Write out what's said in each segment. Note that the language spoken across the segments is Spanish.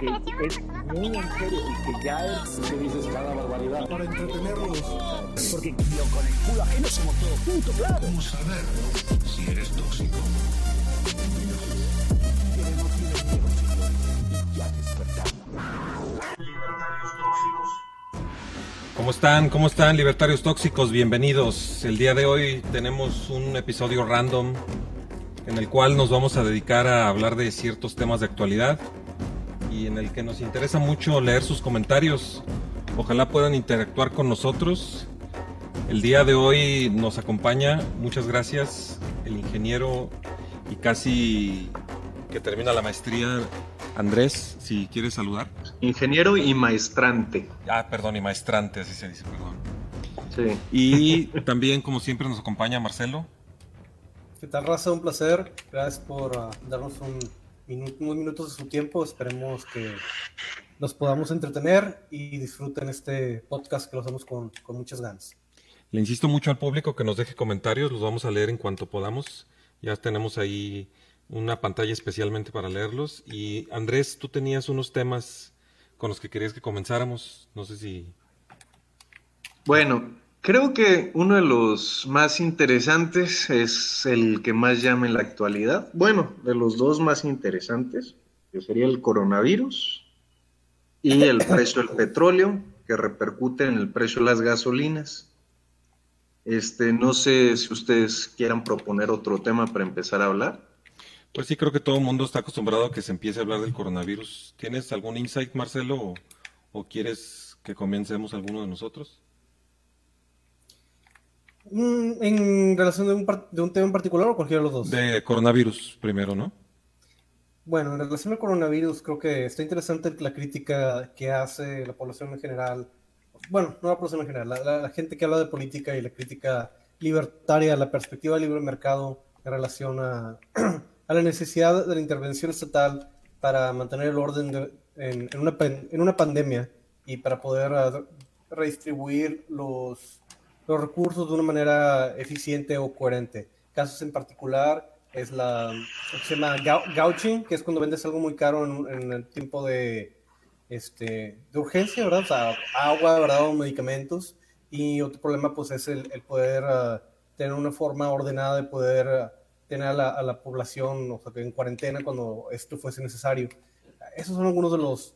que es muy en serio y que ya es... que dices cada barbaridad. Para entretenerlos. Porque yo con el culo ajeno somos todos juntos, claro. Vamos a ver si eres tóxico. Libertarios tóxicos. ¿Cómo están? ¿Cómo están, libertarios tóxicos? Bienvenidos. El día de hoy tenemos un episodio random en el cual nos vamos a dedicar a hablar de ciertos temas de actualidad y en el que nos interesa mucho leer sus comentarios. Ojalá puedan interactuar con nosotros. El día de hoy nos acompaña, muchas gracias, el ingeniero y casi que termina la maestría, Andrés, si quieres saludar. Ingeniero y maestrante. Ah, perdón, y maestrante, así se dice, perdón. Sí. Y también, como siempre, nos acompaña Marcelo. ¿Qué tal, raza? Un placer. Gracias por uh, darnos un minu unos minutos de su tiempo. Esperemos que nos podamos entretener y disfruten este podcast que lo hacemos con, con muchas ganas. Le insisto mucho al público que nos deje comentarios, los vamos a leer en cuanto podamos. Ya tenemos ahí una pantalla especialmente para leerlos. Y Andrés, tú tenías unos temas con los que querías que comenzáramos. No sé si... Bueno, creo que uno de los más interesantes es el que más llama en la actualidad. Bueno, de los dos más interesantes, que sería el coronavirus y el precio del petróleo, que repercute en el precio de las gasolinas. Este, no sé si ustedes quieran proponer otro tema para empezar a hablar. Pues sí, creo que todo el mundo está acostumbrado a que se empiece a hablar del coronavirus. ¿Tienes algún insight, Marcelo, o, o quieres que comencemos alguno de nosotros? ¿En relación de un, de un tema en particular o cualquiera de los dos? De coronavirus primero, ¿no? Bueno, en relación al coronavirus, creo que está interesante la crítica que hace la población en general. Bueno, no la población en general, la, la- la gente que habla de política y la crítica libertaria, la perspectiva del libre mercado en relación a, a la necesidad de la intervención estatal para mantener el orden de- en, en una, en una pandemia y para poder redistribuir los, los recursos de una manera eficiente o coherente. Casos en particular es la que se llama gau- gouching, que es cuando vendes algo muy caro en, el tiempo de, este, de urgencia, ¿verdad? O sea, agua, ¿verdad? O medicamentos. Y otro problema, pues, es el, poder ah, tener una forma ordenada de poder ah, tener a la, población, o sea, en cuarentena cuando esto fuese necesario. Esos son algunos de los,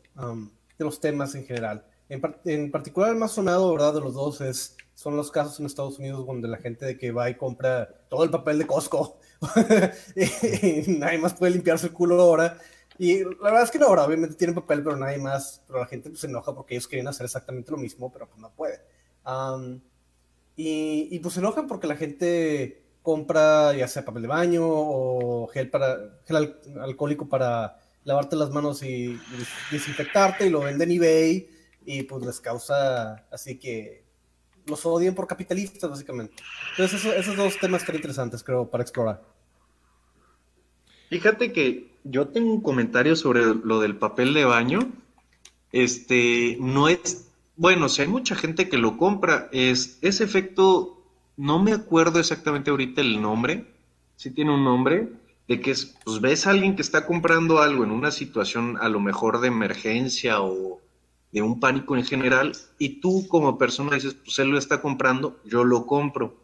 de los temas en general. En, en particular, el más sonado, ¿verdad? De los dos es, son los casos en Estados Unidos donde la gente de que va y compra todo el papel de Costco y, y nadie más puede limpiarse el culo ahora. Y la verdad es que no, ahora obviamente tienen papel, pero nadie más, pero la gente pues, se enoja porque ellos quieren hacer exactamente lo mismo, pero pues no puede. Am, y, y, pues se enojan porque la gente compra ya sea papel de baño o gel, para, gel al- alcohólico para lavarte las manos y, y des- desinfectarte y lo venden en eBay y pues les causa así que los odian por capitalistas básicamente. Entonces eso- esos dos temas están interesantes creo para explorar. Fíjate que yo tengo un comentario sobre lo del papel de baño. Este, no es, bueno, si hay mucha gente que lo compra, es ese efecto, no me acuerdo exactamente ahorita el nombre, si tiene un nombre, de que es, pues ves a alguien que está comprando algo en una situación a lo mejor de emergencia o de un pánico en general, y tú como persona dices, pues él lo está comprando, yo lo compro.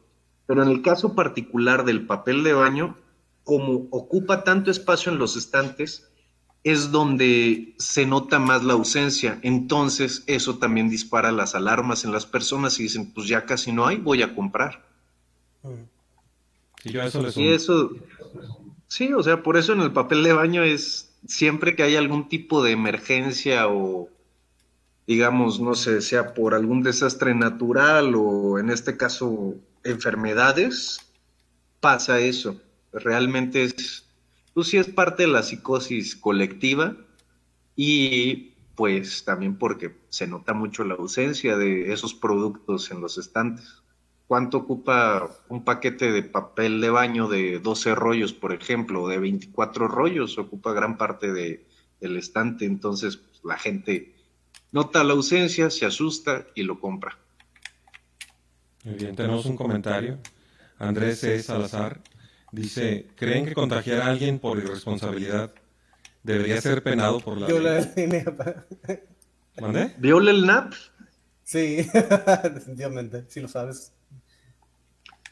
Pero en el caso particular del papel de baño, como ocupa tanto espacio en los estantes, es donde se nota más la ausencia. Entonces, eso también dispara las alarmas en las personas y dicen, pues ya casi no hay, voy a comprar. Y yo a eso Y eso, sí, o sea, por eso en el papel de baño es siempre que hay algún tipo de emergencia o, digamos, no sé, sea por algún desastre natural o en este caso enfermedades, pasa eso. Realmente es, pues sí es parte de la psicosis colectiva y pues también porque se nota mucho la ausencia de esos productos en los estantes. ¿Cuánto ocupa un paquete de papel de baño de 12 rollos, por ejemplo, o de 24 rollos? Ocupa gran parte de, del estante, entonces pues, la gente nota la ausencia, se asusta y lo compra. Muy bien, tenemos un comentario. Andrés C. Salazar dice, ¿creen que contagiar a alguien por irresponsabilidad debería ser penado por la Viola ley. el INEP. ¿Mandé? ¿Viola el NAP? Sí, definitivamente, si lo sabes.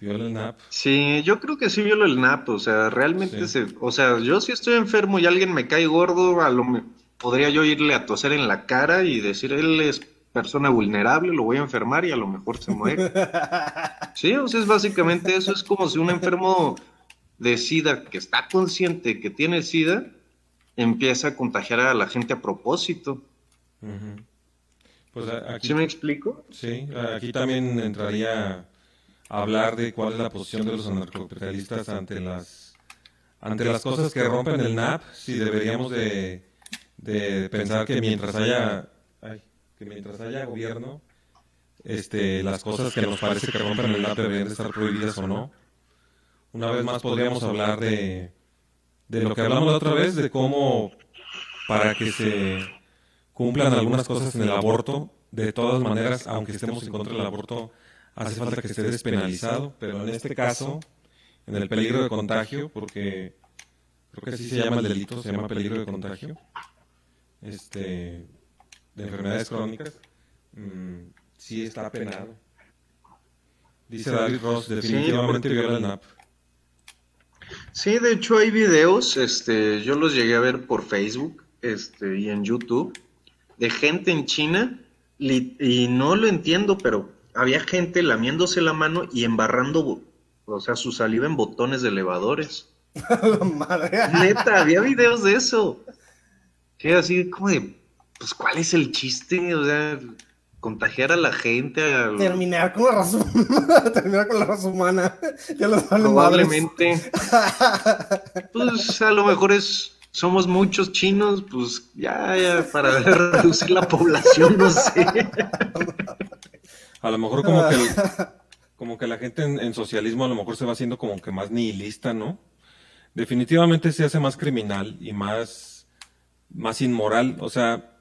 Viola el NAP. Sí, yo creo que sí viola el NAP, o sea, realmente Sí. se, o sea, yo si estoy enfermo y alguien me cae gordo, a lo me- podría yo irle a toser en la cara y decir, él es persona vulnerable, lo voy a enfermar y a lo mejor se muere. Sí, o sea, es básicamente eso, es como si un enfermo de SIDA que está consciente que tiene SIDA, empieza a contagiar a la gente a propósito. Pues a- aquí, ¿Sí me explico? sí, aquí también entraría a hablar de cuál es la posición de los anarcocapitalistas ante las ante las cosas que rompen el NAP, si deberíamos de, de pensar que mientras haya ay, que mientras haya gobierno, este, las cosas que nos parece que rompen el NAP deberían de estar prohibidas o no. Una vez más podríamos hablar de, de lo que hablamos la otra vez, de cómo para que se cumplan algunas cosas en el aborto, de todas maneras, aunque estemos en contra del aborto, hace falta que esté despenalizado, pero en este caso, en el peligro de contagio, porque creo que así se llama el delito, se llama peligro de contagio, este, de enfermedades crónicas, mm, sí está penado. Dice David Ross, definitivamente viola el NAP. Sí, de hecho hay videos, este, yo los llegué a ver por Facebook, este, y en YouTube, de gente en China, y no lo entiendo, pero había gente lamiéndose la mano y embarrando, o sea, su saliva en botones de elevadores. Neta, había videos de eso. Que así como de, pues, ¿cuál es el chiste? O sea, contagiar a la gente, a- Terminar con la raza humana. Terminar con la raza humana. Ya los probablemente. Pues a lo mejor es, somos muchos chinos, pues ya, ya, para reducir la población, no sé. A lo mejor como que, el- como que la gente en, en socialismo a lo mejor se va haciendo como que más nihilista, ¿no? Definitivamente se hace más criminal y más, más inmoral. O sea,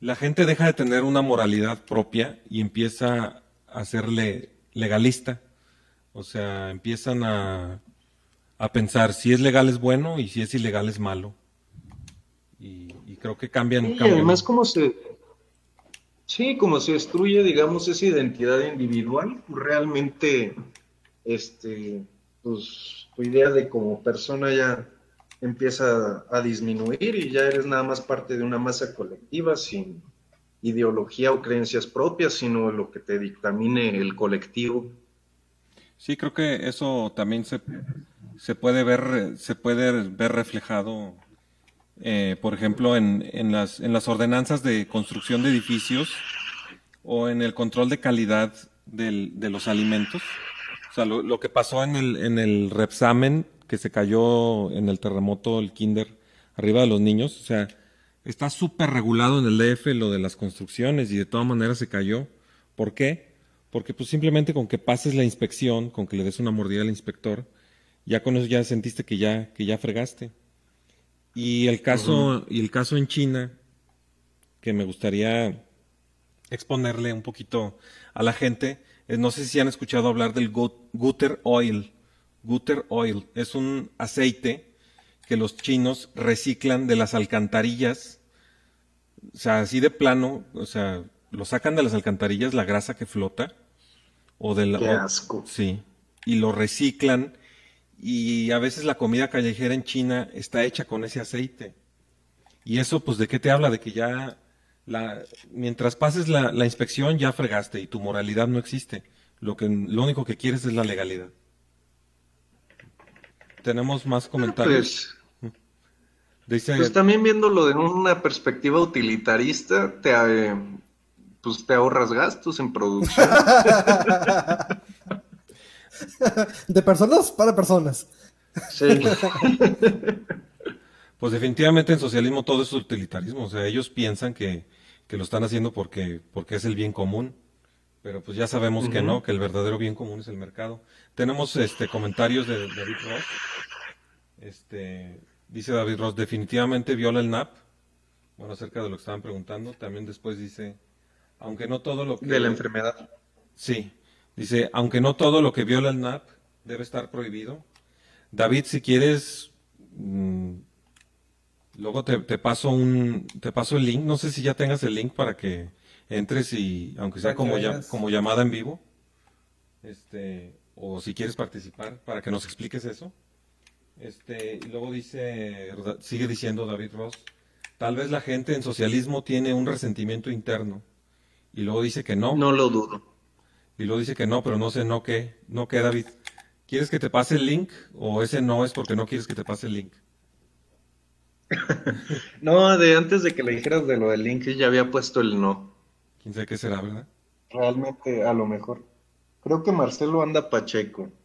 la gente deja de tener una moralidad propia y empieza a serle legalista. O sea, empiezan a, a pensar si es legal es bueno y si es ilegal es malo. Y, y creo que cambian, Y cambian. además como se, sí, como se destruye, digamos, esa identidad individual, realmente, este, pues, tu idea de como persona ya empieza a disminuir y ya eres nada más parte de una masa colectiva sin ideología o creencias propias, sino lo que te dictamine el colectivo. Sí, creo que eso también se, se puede ver, se puede ver reflejado, eh, por ejemplo, en, en las, en las ordenanzas de construcción de edificios o en el control de calidad del- de los alimentos. O sea, lo, lo que pasó en el, en el Repsamen, que se cayó en el terremoto, el kinder, arriba de los niños, o sea, está súper regulado en el DF lo de las construcciones y de todas maneras se cayó. ¿Por qué? Porque pues simplemente con que pases la inspección, con que le des una mordida al inspector, ya con eso ya sentiste que ya, que ya fregaste. Y el caso, y el caso en China, que me gustaría exponerle un poquito a la gente, no sé si han escuchado hablar del gut- Gutter Oil. Gutter Oil es un aceite que los chinos reciclan de las alcantarillas, o sea, así de plano, o sea, lo sacan de las alcantarillas la grasa que flota, o de la, Qué o- asco. sí, y lo reciclan, y a veces la comida callejera en China está hecha con ese aceite. Y eso, pues, ¿de qué te habla? De que ya, la, mientras pases la, la inspección, ya fregaste y tu moralidad no existe. Lo, que, lo único que quieres es la legalidad. Tenemos más comentarios. Pues, Dice, pues también viéndolo de una perspectiva utilitarista, te, eh, pues te ahorras gastos en producción. De personas para personas. Sí. Pues definitivamente en socialismo todo es utilitarismo, o sea, ellos piensan que, que lo están haciendo porque, porque es el bien común, pero pues ya sabemos que no, que el verdadero bien común es el mercado. Tenemos este comentarios de David Ross. Este, dice David Ross, definitivamente viola el NAP. Bueno, acerca de lo que estaban preguntando, también después dice, aunque no todo lo que De la enfermedad. Sí, dice, aunque no todo lo que viola el NAP debe estar prohibido. David, si quieres, mm, Luego te, te paso un, te paso el link, no sé si ya tengas el link para que entres y, aunque sea ya- como llamada en vivo, este, o si quieres participar, para que nos expliques eso. Este, y luego dice, sigue diciendo David Ross, tal vez la gente en socialismo tiene un resentimiento interno. Y luego dice que no, No lo dudo. y luego dice que no, pero no sé no qué, no qué, David. ¿Quieres que te pase el link o ese no es porque no quieres que te pase el link? No, de antes de que le dijeras de lo del link, ya había puesto el no. Quién sabe qué será, ¿verdad? Realmente, a lo mejor. Creo que Marcelo anda pacheco.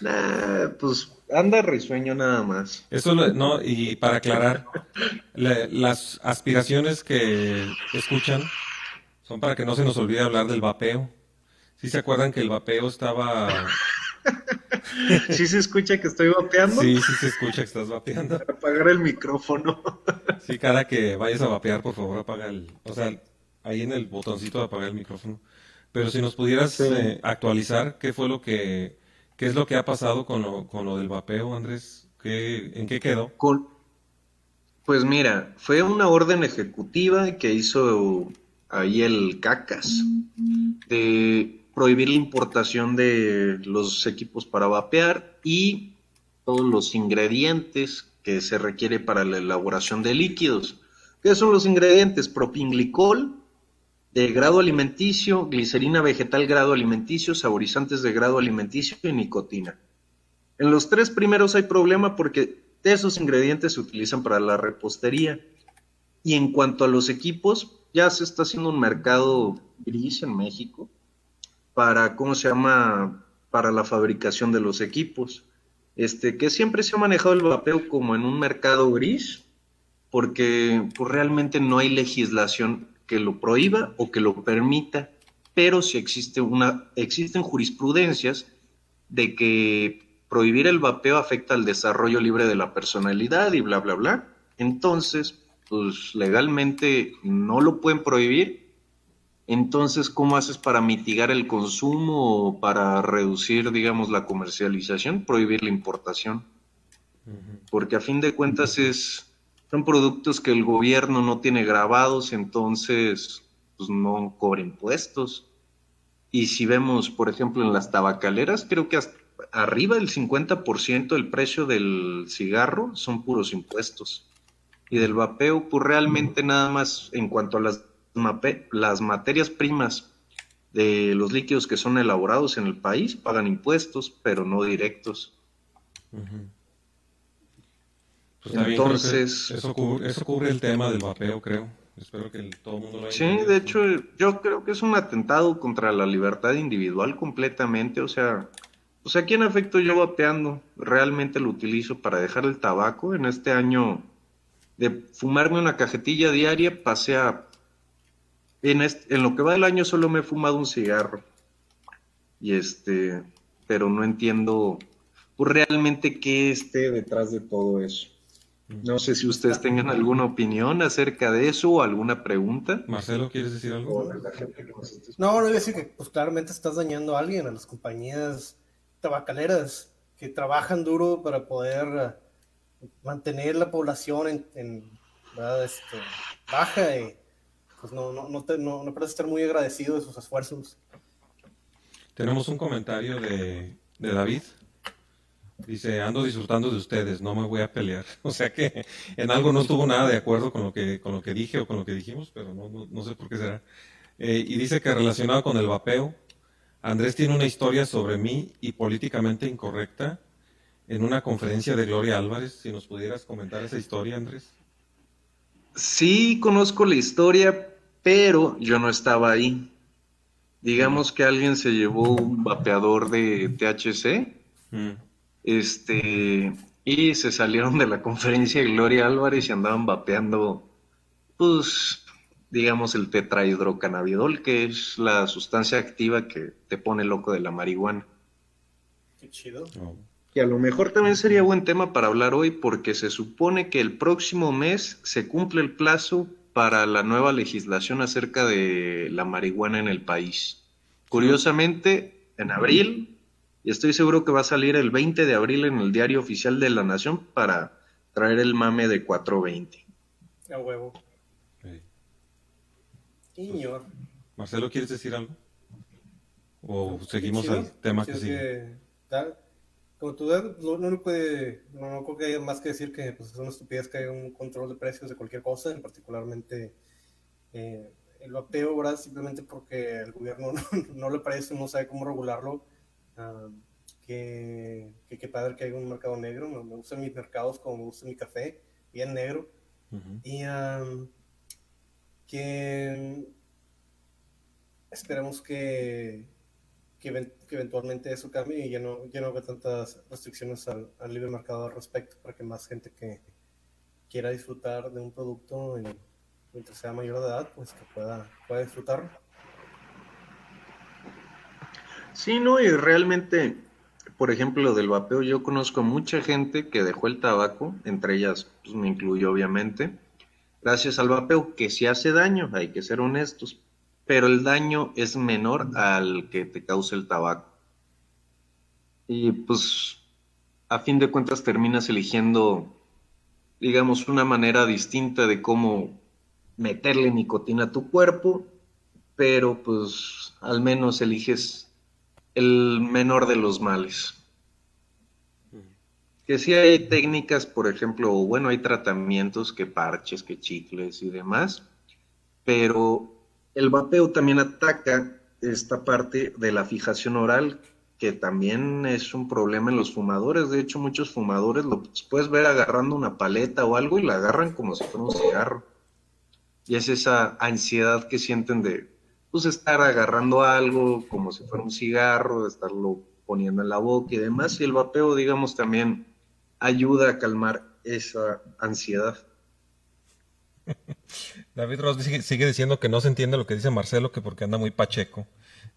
Nah, pues anda risueño nada más. Eso lo- no, y para aclarar, la- las aspiraciones que escuchan son para que no se nos olvide hablar del vapeo. ¿Sí se acuerdan que el vapeo estaba... ¿Sí se escucha que estoy vapeando? Sí, sí se escucha que estás vapeando. Apagar el micrófono. Sí, cada que vayas a vapear, por favor, apaga el... O sea, ahí en el botoncito de apagar el micrófono. Pero si nos pudieras Sí. eh, actualizar, ¿qué fue lo que... ¿Qué es lo que ha pasado con lo, con lo del vapeo, Andrés? ¿Qué, ¿En qué quedó? Con- Pues mira, fue una orden ejecutiva que hizo ahí el CACAS de prohibir la importación de los equipos para vapear y todos los ingredientes que se requiere para la elaboración de líquidos. ¿Qué son los ingredientes? Propinglicol de grado alimenticio, glicerina vegetal grado alimenticio, saborizantes de grado alimenticio y nicotina. En los tres primeros hay problema porque esos ingredientes se utilizan para la repostería. Y en cuanto a los equipos, ya se está haciendo un mercado gris en México para, ¿cómo se llama? Para la fabricación de los equipos. Este, que siempre se ha manejado el vapeo como en un mercado gris, porque pues, realmente no hay legislación que lo prohíba o que lo permita, pero sí existe una, existen jurisprudencias de que prohibir el vapeo afecta al desarrollo libre de la personalidad y bla, bla, bla. Entonces, pues legalmente no lo pueden prohibir. Entonces, ¿cómo haces para mitigar el consumo o para reducir, digamos, la comercialización? Prohibir la importación. Porque a fin de cuentas es, son productos que el gobierno no tiene grabados, entonces pues no cobra impuestos. Y si vemos, por ejemplo, en las tabacaleras, creo que hasta arriba del 50% del precio del cigarro son puros impuestos. Y del vapeo, pues realmente nada más en cuanto a las, las materias primas de los líquidos que son elaborados en el país, pagan impuestos, pero no directos. Pues bien, Entonces- eso, cubre, eso cubre el tema del vapeo, creo. Espero que el- todo el mundo lo haya Sí, entendido. de hecho, yo creo que es un atentado contra la libertad individual completamente. O sea, pues a quién afecto yo vapeando. Realmente lo utilizo para dejar el tabaco. En este año, de fumarme una cajetilla diaria, pasé a. En, este- en lo que va del año, solo me he fumado un cigarro. Y este. Pero no entiendo pues, realmente qué esté detrás de todo eso. No sé si ustedes tengan alguna opinión acerca de eso o alguna pregunta. Marcelo, ¿quieres decir algo? No, no voy a decir que pues claramente estás dañando a alguien, a las compañías tabacaleras que trabajan duro para poder eh, mantener la población en, en, ¿verdad? Este, baja y pues no, no, no, te, no, no parece estar muy agradecido de sus esfuerzos. Tenemos un comentario de, de David. Dice, ando disfrutando de ustedes, no me voy a pelear. O sea que en algo no estuvo nada de acuerdo con lo que, con lo que dije o con lo que dijimos, pero no, no, no sé por qué será. Eh, y dice que relacionado con el vapeo, Andrés tiene una historia sobre mí y políticamente incorrecta en una conferencia de Gloria Álvarez. Si nos pudieras comentar esa historia, Andrés. Sí, conozco la historia, pero yo no estaba ahí. Digamos que alguien se llevó un vapeador de THC, Mm. Este, y se salieron de la conferencia de Gloria Álvarez y andaban vapeando, pues, digamos, el tetrahidrocannabidol, que es la sustancia activa que te pone loco de la marihuana. Qué chido. Oh. Que a lo mejor también sería buen tema para hablar hoy porque se supone que el próximo mes se cumple el plazo para la nueva legislación acerca de la marihuana en el país. Curiosamente, en abril, y estoy seguro que va a salir el 20 de abril en el Diario Oficial de la Nación para traer el mame de 420. A huevo. Sí. Señor. Marcelo, ¿quieres decir algo? ¿O seguimos Chido. al tema que Sí, sigue? da- como tú das, lo no, puede, no, no creo que haya más que decir que pues, es una estupidez que haya un control de precios de cualquier cosa, en particularmente eh, el vapeo, ¿verdad? Simplemente porque el gobierno no, no le parece, no sabe cómo regularlo. Ah, que, que, que padre que haya un mercado negro, me, me gustan mis mercados como me gusta mi café, bien negro. Y am, que esperemos que, que, even- que eventualmente eso cambie y ya no, ya no haga tantas restricciones al, al libre mercado al respecto para que más gente que quiera disfrutar de un producto en- mientras sea mayor de edad, pues que pueda, pueda disfrutarlo. Sí, no, y realmente, por ejemplo, lo del vapeo, yo conozco mucha gente que dejó el tabaco, entre ellas, pues me incluyo obviamente, gracias al vapeo, que sí hace daño, hay que ser honestos, pero el daño es menor al que te causa el tabaco. Y pues, a fin de cuentas, terminas eligiendo, digamos, una manera distinta de cómo meterle nicotina a tu cuerpo, pero pues al menos eliges el menor de los males. Que sí hay técnicas, por ejemplo, o bueno, hay tratamientos que parches, que chicles y demás, pero el vapeo también ataca esta parte de la fijación oral, que también es un problema en los fumadores. De hecho, muchos fumadores lo puedes ver agarrando una paleta o algo y la agarran como si fuera un cigarro. Y es esa ansiedad que sienten de, pues estar agarrando algo como si fuera un cigarro, estarlo poniendo en la boca y demás. Y el vapeo, digamos, también ayuda a calmar esa ansiedad. David Ross sigue, sigue diciendo que no se entiende lo que dice Marcelo, que porque anda muy pacheco.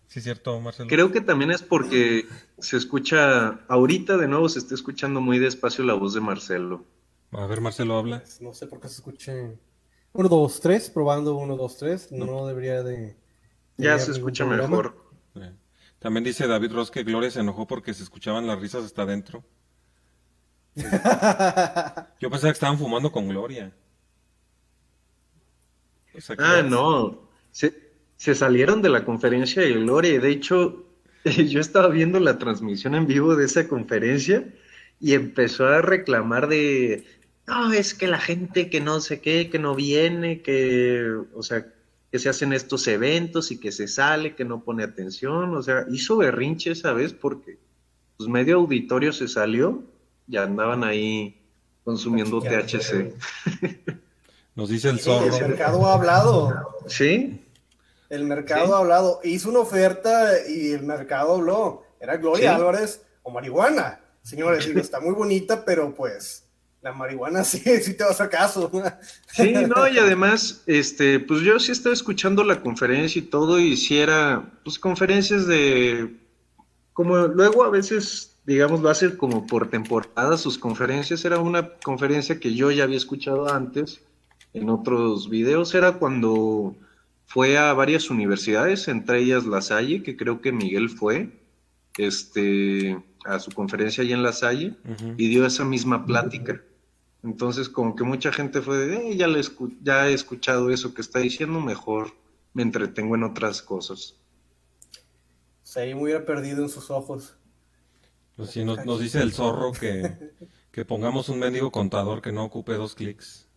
¿Sí es cierto, Marcelo? Creo que también es porque se escucha, ahorita de nuevo se está escuchando muy despacio la voz de Marcelo. A ver, Marcelo habla. No sé por qué se escuche 1, 2, 3, probando 1, 2, 3, no debería de... Ya se escucha mejor. Sí. También dice David Ross que Gloria se enojó porque se escuchaban las risas hasta adentro. Yo pensaba que estaban fumando con Gloria. O sea que- Ah, no. Se, se salieron de la conferencia de Gloria. De hecho, yo estaba viendo la transmisión en vivo de esa conferencia y empezó a reclamar de, no, es que la gente que no sé qué, que no viene, que, o sea, que se hacen estos eventos y que se sale, que no pone atención. O sea, hizo berrinche esa vez porque pues medio auditorio se salió y andaban ahí consumiendo THC. Nos dice el Sí, el zorro. mercado ha hablado. ¿Sí? El mercado Sí. ha hablado. Hizo una oferta y el mercado habló. Era Gloria Sí. Álvarez o marihuana. Señores, digo, está muy bonita, pero pues la marihuana sí, sí te va a hacer caso. Sí, no, y además, este, pues yo sí estaba escuchando la conferencia y todo, y si era, pues conferencias de, como luego a veces, digamos, lo hace como por temporada sus conferencias, era una conferencia que yo ya había escuchado antes en otros videos, era cuando fue a varias universidades, entre ellas La Salle, que creo que Miguel fue, este, a su conferencia allá en La Salle, y dio esa misma plática. Entonces, como que mucha gente fue de, "Eh, ya, le escu- ya he escuchado eso que está diciendo, mejor me entretengo en otras cosas. Se ahí me hubiera perdido en sus ojos. Pues sí, nos, nos dice el zorro que, que pongamos un mendigo contador que no ocupe dos clics.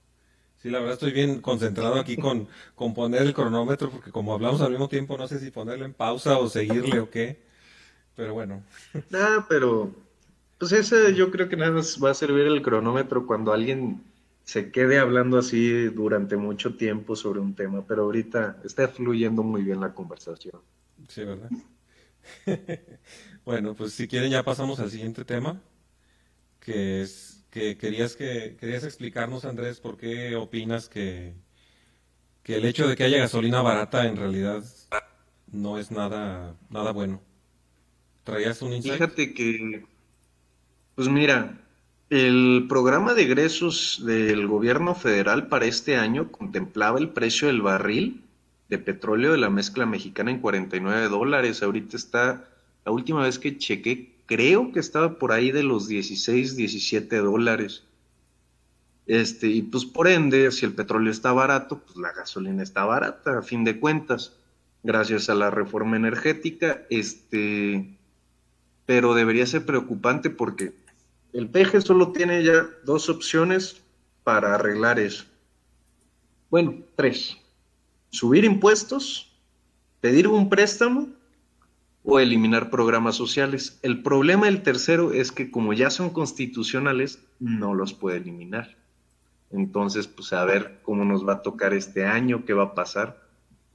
Sí, la verdad estoy bien concentrado aquí con, con poner el cronómetro, porque como hablamos al mismo tiempo, no sé si ponerlo en pausa o seguirle o qué. Pero bueno, Ah, pero pues ese yo creo que nada más va a servir el cronómetro cuando alguien se quede hablando así durante mucho tiempo sobre un tema, pero ahorita está fluyendo muy bien la conversación. sí, ¿verdad? Bueno, pues si quieren ya pasamos al siguiente tema, que es que querías que querías explicarnos, Andrés, por qué opinas que, que el hecho de que haya gasolina barata en realidad no es nada, nada bueno. ¿Traías un insight? Fíjate que, pues mira, el programa de egresos del gobierno federal para este año contemplaba el precio del barril de petróleo de la mezcla mexicana en 49 dólares. Ahorita está, la última vez que chequé, creo que estaba por ahí de los 16, 17 dólares. Este, y pues por ende, si el petróleo está barato, pues la gasolina está barata, a fin de cuentas, gracias a la reforma energética, este, pero debería ser preocupante porque el PG solo tiene ya dos opciones para arreglar eso. Bueno, tres. Subir impuestos, pedir un préstamo o eliminar programas sociales. El problema del tercero es que como ya son constitucionales, no los puede eliminar. Entonces, pues a ver cómo nos va a tocar este año, qué va a pasar.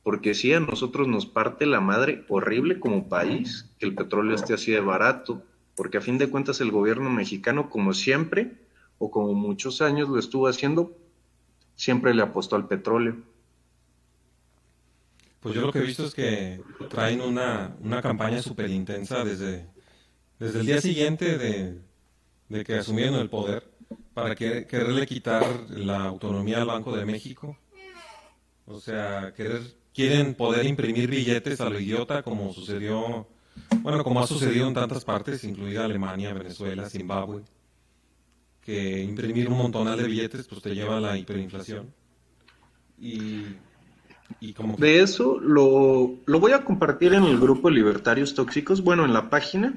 Porque si a nosotros nos parte la madre horrible como país que el petróleo esté así de barato, porque a fin de cuentas el gobierno mexicano, como siempre, o como muchos años lo estuvo haciendo, siempre le apostó al petróleo. Pues yo lo que he visto es que traen una, una campaña súper intensa desde, desde el día siguiente de, de que asumieron el poder para que, quererle quitar la autonomía al Banco de México. O sea, querer, quieren poder imprimir billetes a lo idiota como sucedió, bueno, como ha sucedido en tantas partes, incluida Alemania, Venezuela, Zimbabue, que imprimir un montonal de billetes pues te lleva a la hiperinflación. Y, De eso lo, lo voy a compartir en el grupo de Libertarios Tóxicos. Bueno, en la página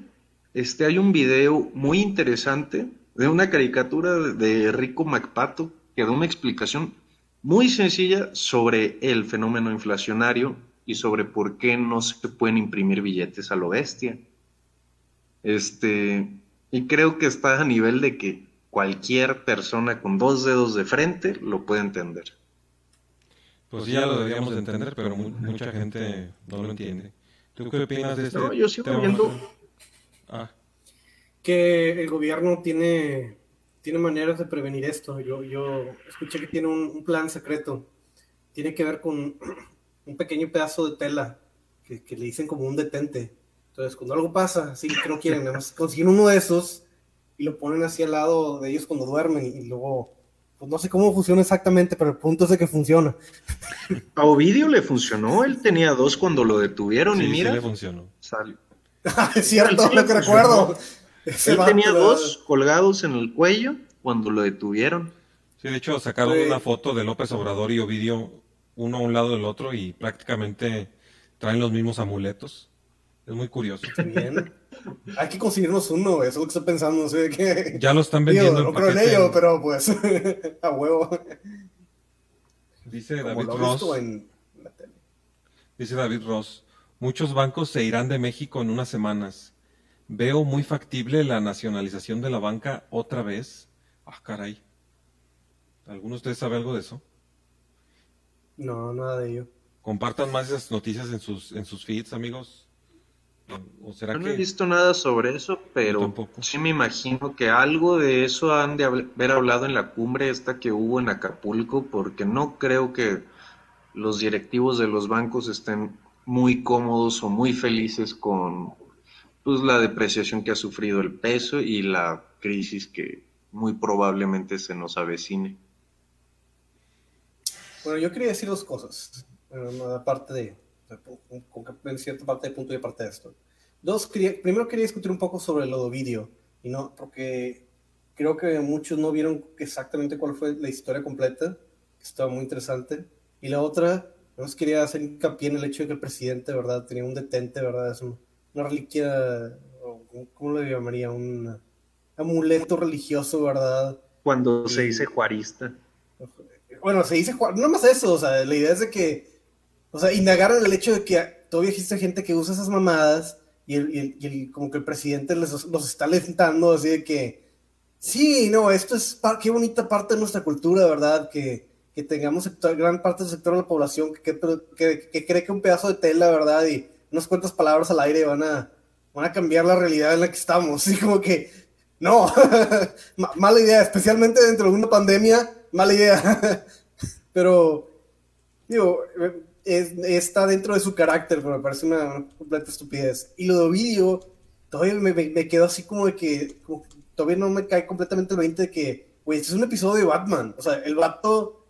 este, hay un video muy interesante de una caricatura de Rico MacPato que da una explicación muy sencilla sobre el fenómeno inflacionario y sobre por qué no se pueden imprimir billetes a lo bestia. Este, y creo que está a nivel de que cualquier persona con dos dedos de frente lo puede entender. Pues sí, ya lo deberíamos de entender, pero mu- mucha gente no lo entiende. ¿Tú qué opinas de este No, yo sigo tema? viendo Ah, que el gobierno tiene, tiene maneras de prevenir esto. Yo, yo escuché que tiene un, un plan secreto. Tiene que ver con un pequeño pedazo de tela que, que le dicen como un detente. Entonces, cuando algo pasa, así que no quieren, nada más consiguen uno de esos y lo ponen así al lado de ellos cuando duermen y luego, pues no sé cómo funciona exactamente, pero el punto es de que funciona. A Ovidio le funcionó, él tenía dos cuando lo detuvieron sí, y sí mira, le funcionó. salió. es cierto, Sí, lo que recuerdo. Ese Él tenía dos colgados en el cuello cuando lo detuvieron. Sí, de hecho sacaron Sí. una foto de López Obrador y Ovidio uno a un lado del otro y prácticamente traen los mismos amuletos. Es muy curioso. Bien. Hay que conseguirnos uno, eso es lo que estoy pensando. No sé qué. Ya lo están vendiendo en no creo en ello, pero pues a huevo. Dice Como David Ross, visto en la tele. dice David Ross, muchos bancos se irán de México en unas semanas. Veo muy factible la nacionalización de la banca otra vez. Ah, caray. ¿Alguno de ustedes sabe algo de eso? No, nada de ello. Compartan más esas noticias en sus, en sus feeds, amigos. ¿O será Yo no que he visto nada sobre eso, pero tampoco. sí me imagino que algo de eso han de hab- haber hablado en la cumbre esta que hubo en Acapulco, porque no creo que los directivos de los bancos estén muy cómodos o muy felices con pues, la depreciación que ha sufrido el peso y la crisis que muy probablemente se nos avecine. Bueno, yo quería decir dos cosas. Bueno, aparte de, en cierta parte de punto y aparte de esto. Dos, quería- primero quería discutir un poco sobre lo de. Y no, porque creo que muchos no vieron exactamente cuál fue la historia completa. que Estaba muy interesante. Y la otra, nos quería hacer hincapié en el hecho de que el presidente, ¿verdad? Tenía un detente, ¿verdad? Es un- una reliquia, ¿cómo- ¿cómo le llamaría? Un amuleto religioso, ¿verdad? Cuando se Y- dice juarista. Bueno, se dice, no más eso, o sea, la idea es de que, o sea, indagaron el hecho de que todavía existe gente que usa esas mamadas y, el, y el- y el- como que el presidente les, los está alentando así de que, sí, no, esto es, qué bonita parte de nuestra cultura, ¿verdad? Que, que tengamos sector- gran parte del sector de la población que, que, que- cree que un pedazo de tela, ¿verdad? Y unas cuantas palabras al aire van a, van a cambiar la realidad en la que estamos, así como que, no, Ma- mala idea, especialmente dentro de una pandemia, mala idea. Pero, digo, eh, es- está dentro de su carácter, me parece una, completa estupidez. Y lo de Ovidio, todavía me, me, quedo así como de que, todavía no me cae completamente el 20 de que, güey, este es un episodio de Batman. O sea, el vato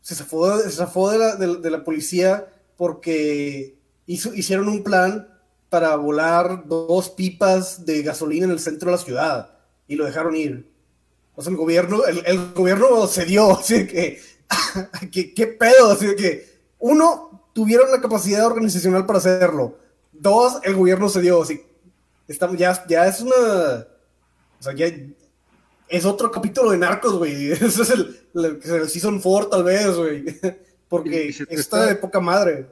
se zafó, se de, la, de la policía porque hizo, hicieron un plan para volar dos pipas de gasolina en el centro de la ciudad y lo dejaron ir. O sea, el gobierno, el, el gobierno cedió, así que, ¿qué, qué pedo? Así que, uno, tuvieron la capacidad organizacional para hacerlo. Dos, el gobierno cedió, así. Estamos, ya, ya es una. O sea, ya es otro capítulo de Narcos, güey. Ese es el, el, el Season 4, tal vez, güey. Porque está está- de poca madre.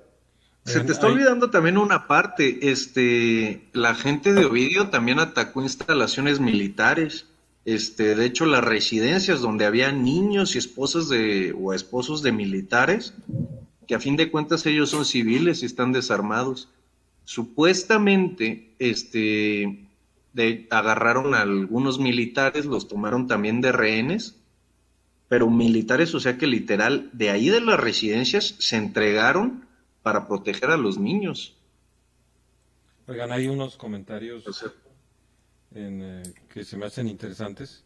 Se te está olvidando también una parte, este, la gente de Ovidio también atacó instalaciones militares, este, de hecho las residencias donde había niños y esposas de, o esposos de militares, que a fin de cuentas ellos son civiles y están desarmados. Supuestamente, este, de, agarraron a algunos militares, los tomaron también de rehenes, pero militares, o sea que literal, de ahí de las residencias se entregaron para proteger a los niños. Oigan, hay unos comentarios O sea, en, eh, que se me hacen interesantes.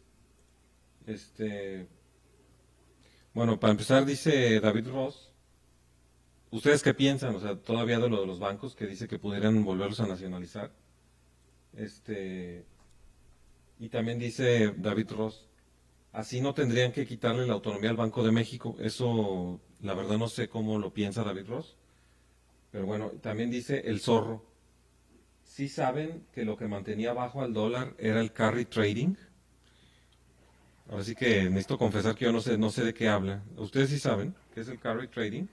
Este, bueno, para empezar dice David Ross, ¿ustedes qué piensan? O sea, todavía de lo de los bancos que dice que pudieran volverlos a nacionalizar. Este, y también dice David Ross, así no tendrían que quitarle la autonomía al Banco de México. Eso, la verdad no sé cómo lo piensa David Ross. Pero bueno, también dice el zorro. ¿Sí saben que lo que mantenía bajo al dólar era el carry trading? Ahora sí que necesito confesar que yo no sé, no sé de qué habla. ¿Ustedes sí saben qué es el carry trading?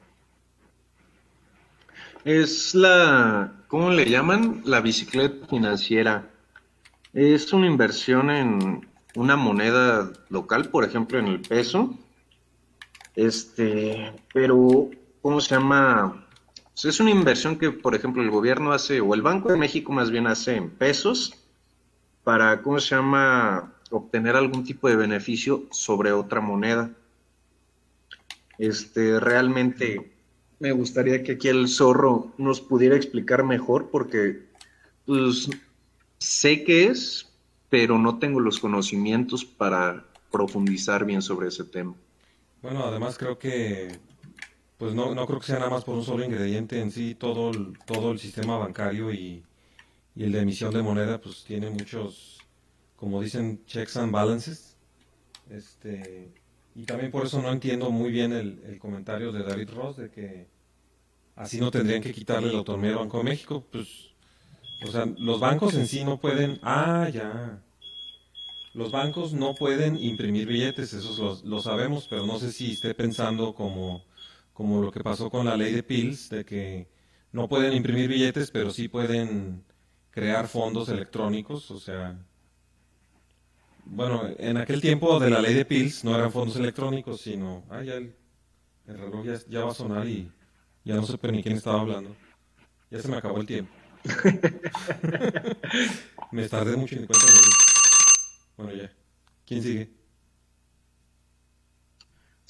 es la, ¿cómo le llaman? La bicicleta financiera. Es una inversión en una moneda local, por ejemplo, en el peso. Este, pero, ¿cómo se llama? Pues es una inversión que, por ejemplo, el gobierno hace, o el Banco de México más bien hace en pesos, para, ¿cómo se llama? Obtener algún tipo de beneficio sobre otra moneda. Este, realmente me gustaría que aquí el zorro nos pudiera explicar mejor, porque, pues, sé qué es, pero no tengo los conocimientos para profundizar bien sobre ese tema. Bueno, además creo que, pues no, no creo que sea nada más por un solo ingrediente en sí, todo el, todo el sistema bancario y, y el de emisión de moneda, pues tiene muchos, como dicen, checks and balances. Este, y también por eso no entiendo muy bien el, el comentario de David Ross de que así no tendrían que quitarle la autonomía al Banco de México. Pues, o sea, los bancos en sí no pueden, ah, ya. Los bancos no pueden imprimir billetes, eso lo, lo sabemos, pero no sé si esté pensando como, como lo que pasó con la ley de Pills, de que no pueden imprimir billetes, pero sí pueden crear fondos electrónicos, o sea, bueno, en aquel tiempo de la ley de Pills no eran fondos electrónicos, sino, ah, ya el, el reloj ya, ya va a sonar y ya no sé ni quién estaba hablando. Ya se me acabó el tiempo. me tardé mucho en cuenta. Bueno, ya. ¿Quién sigue?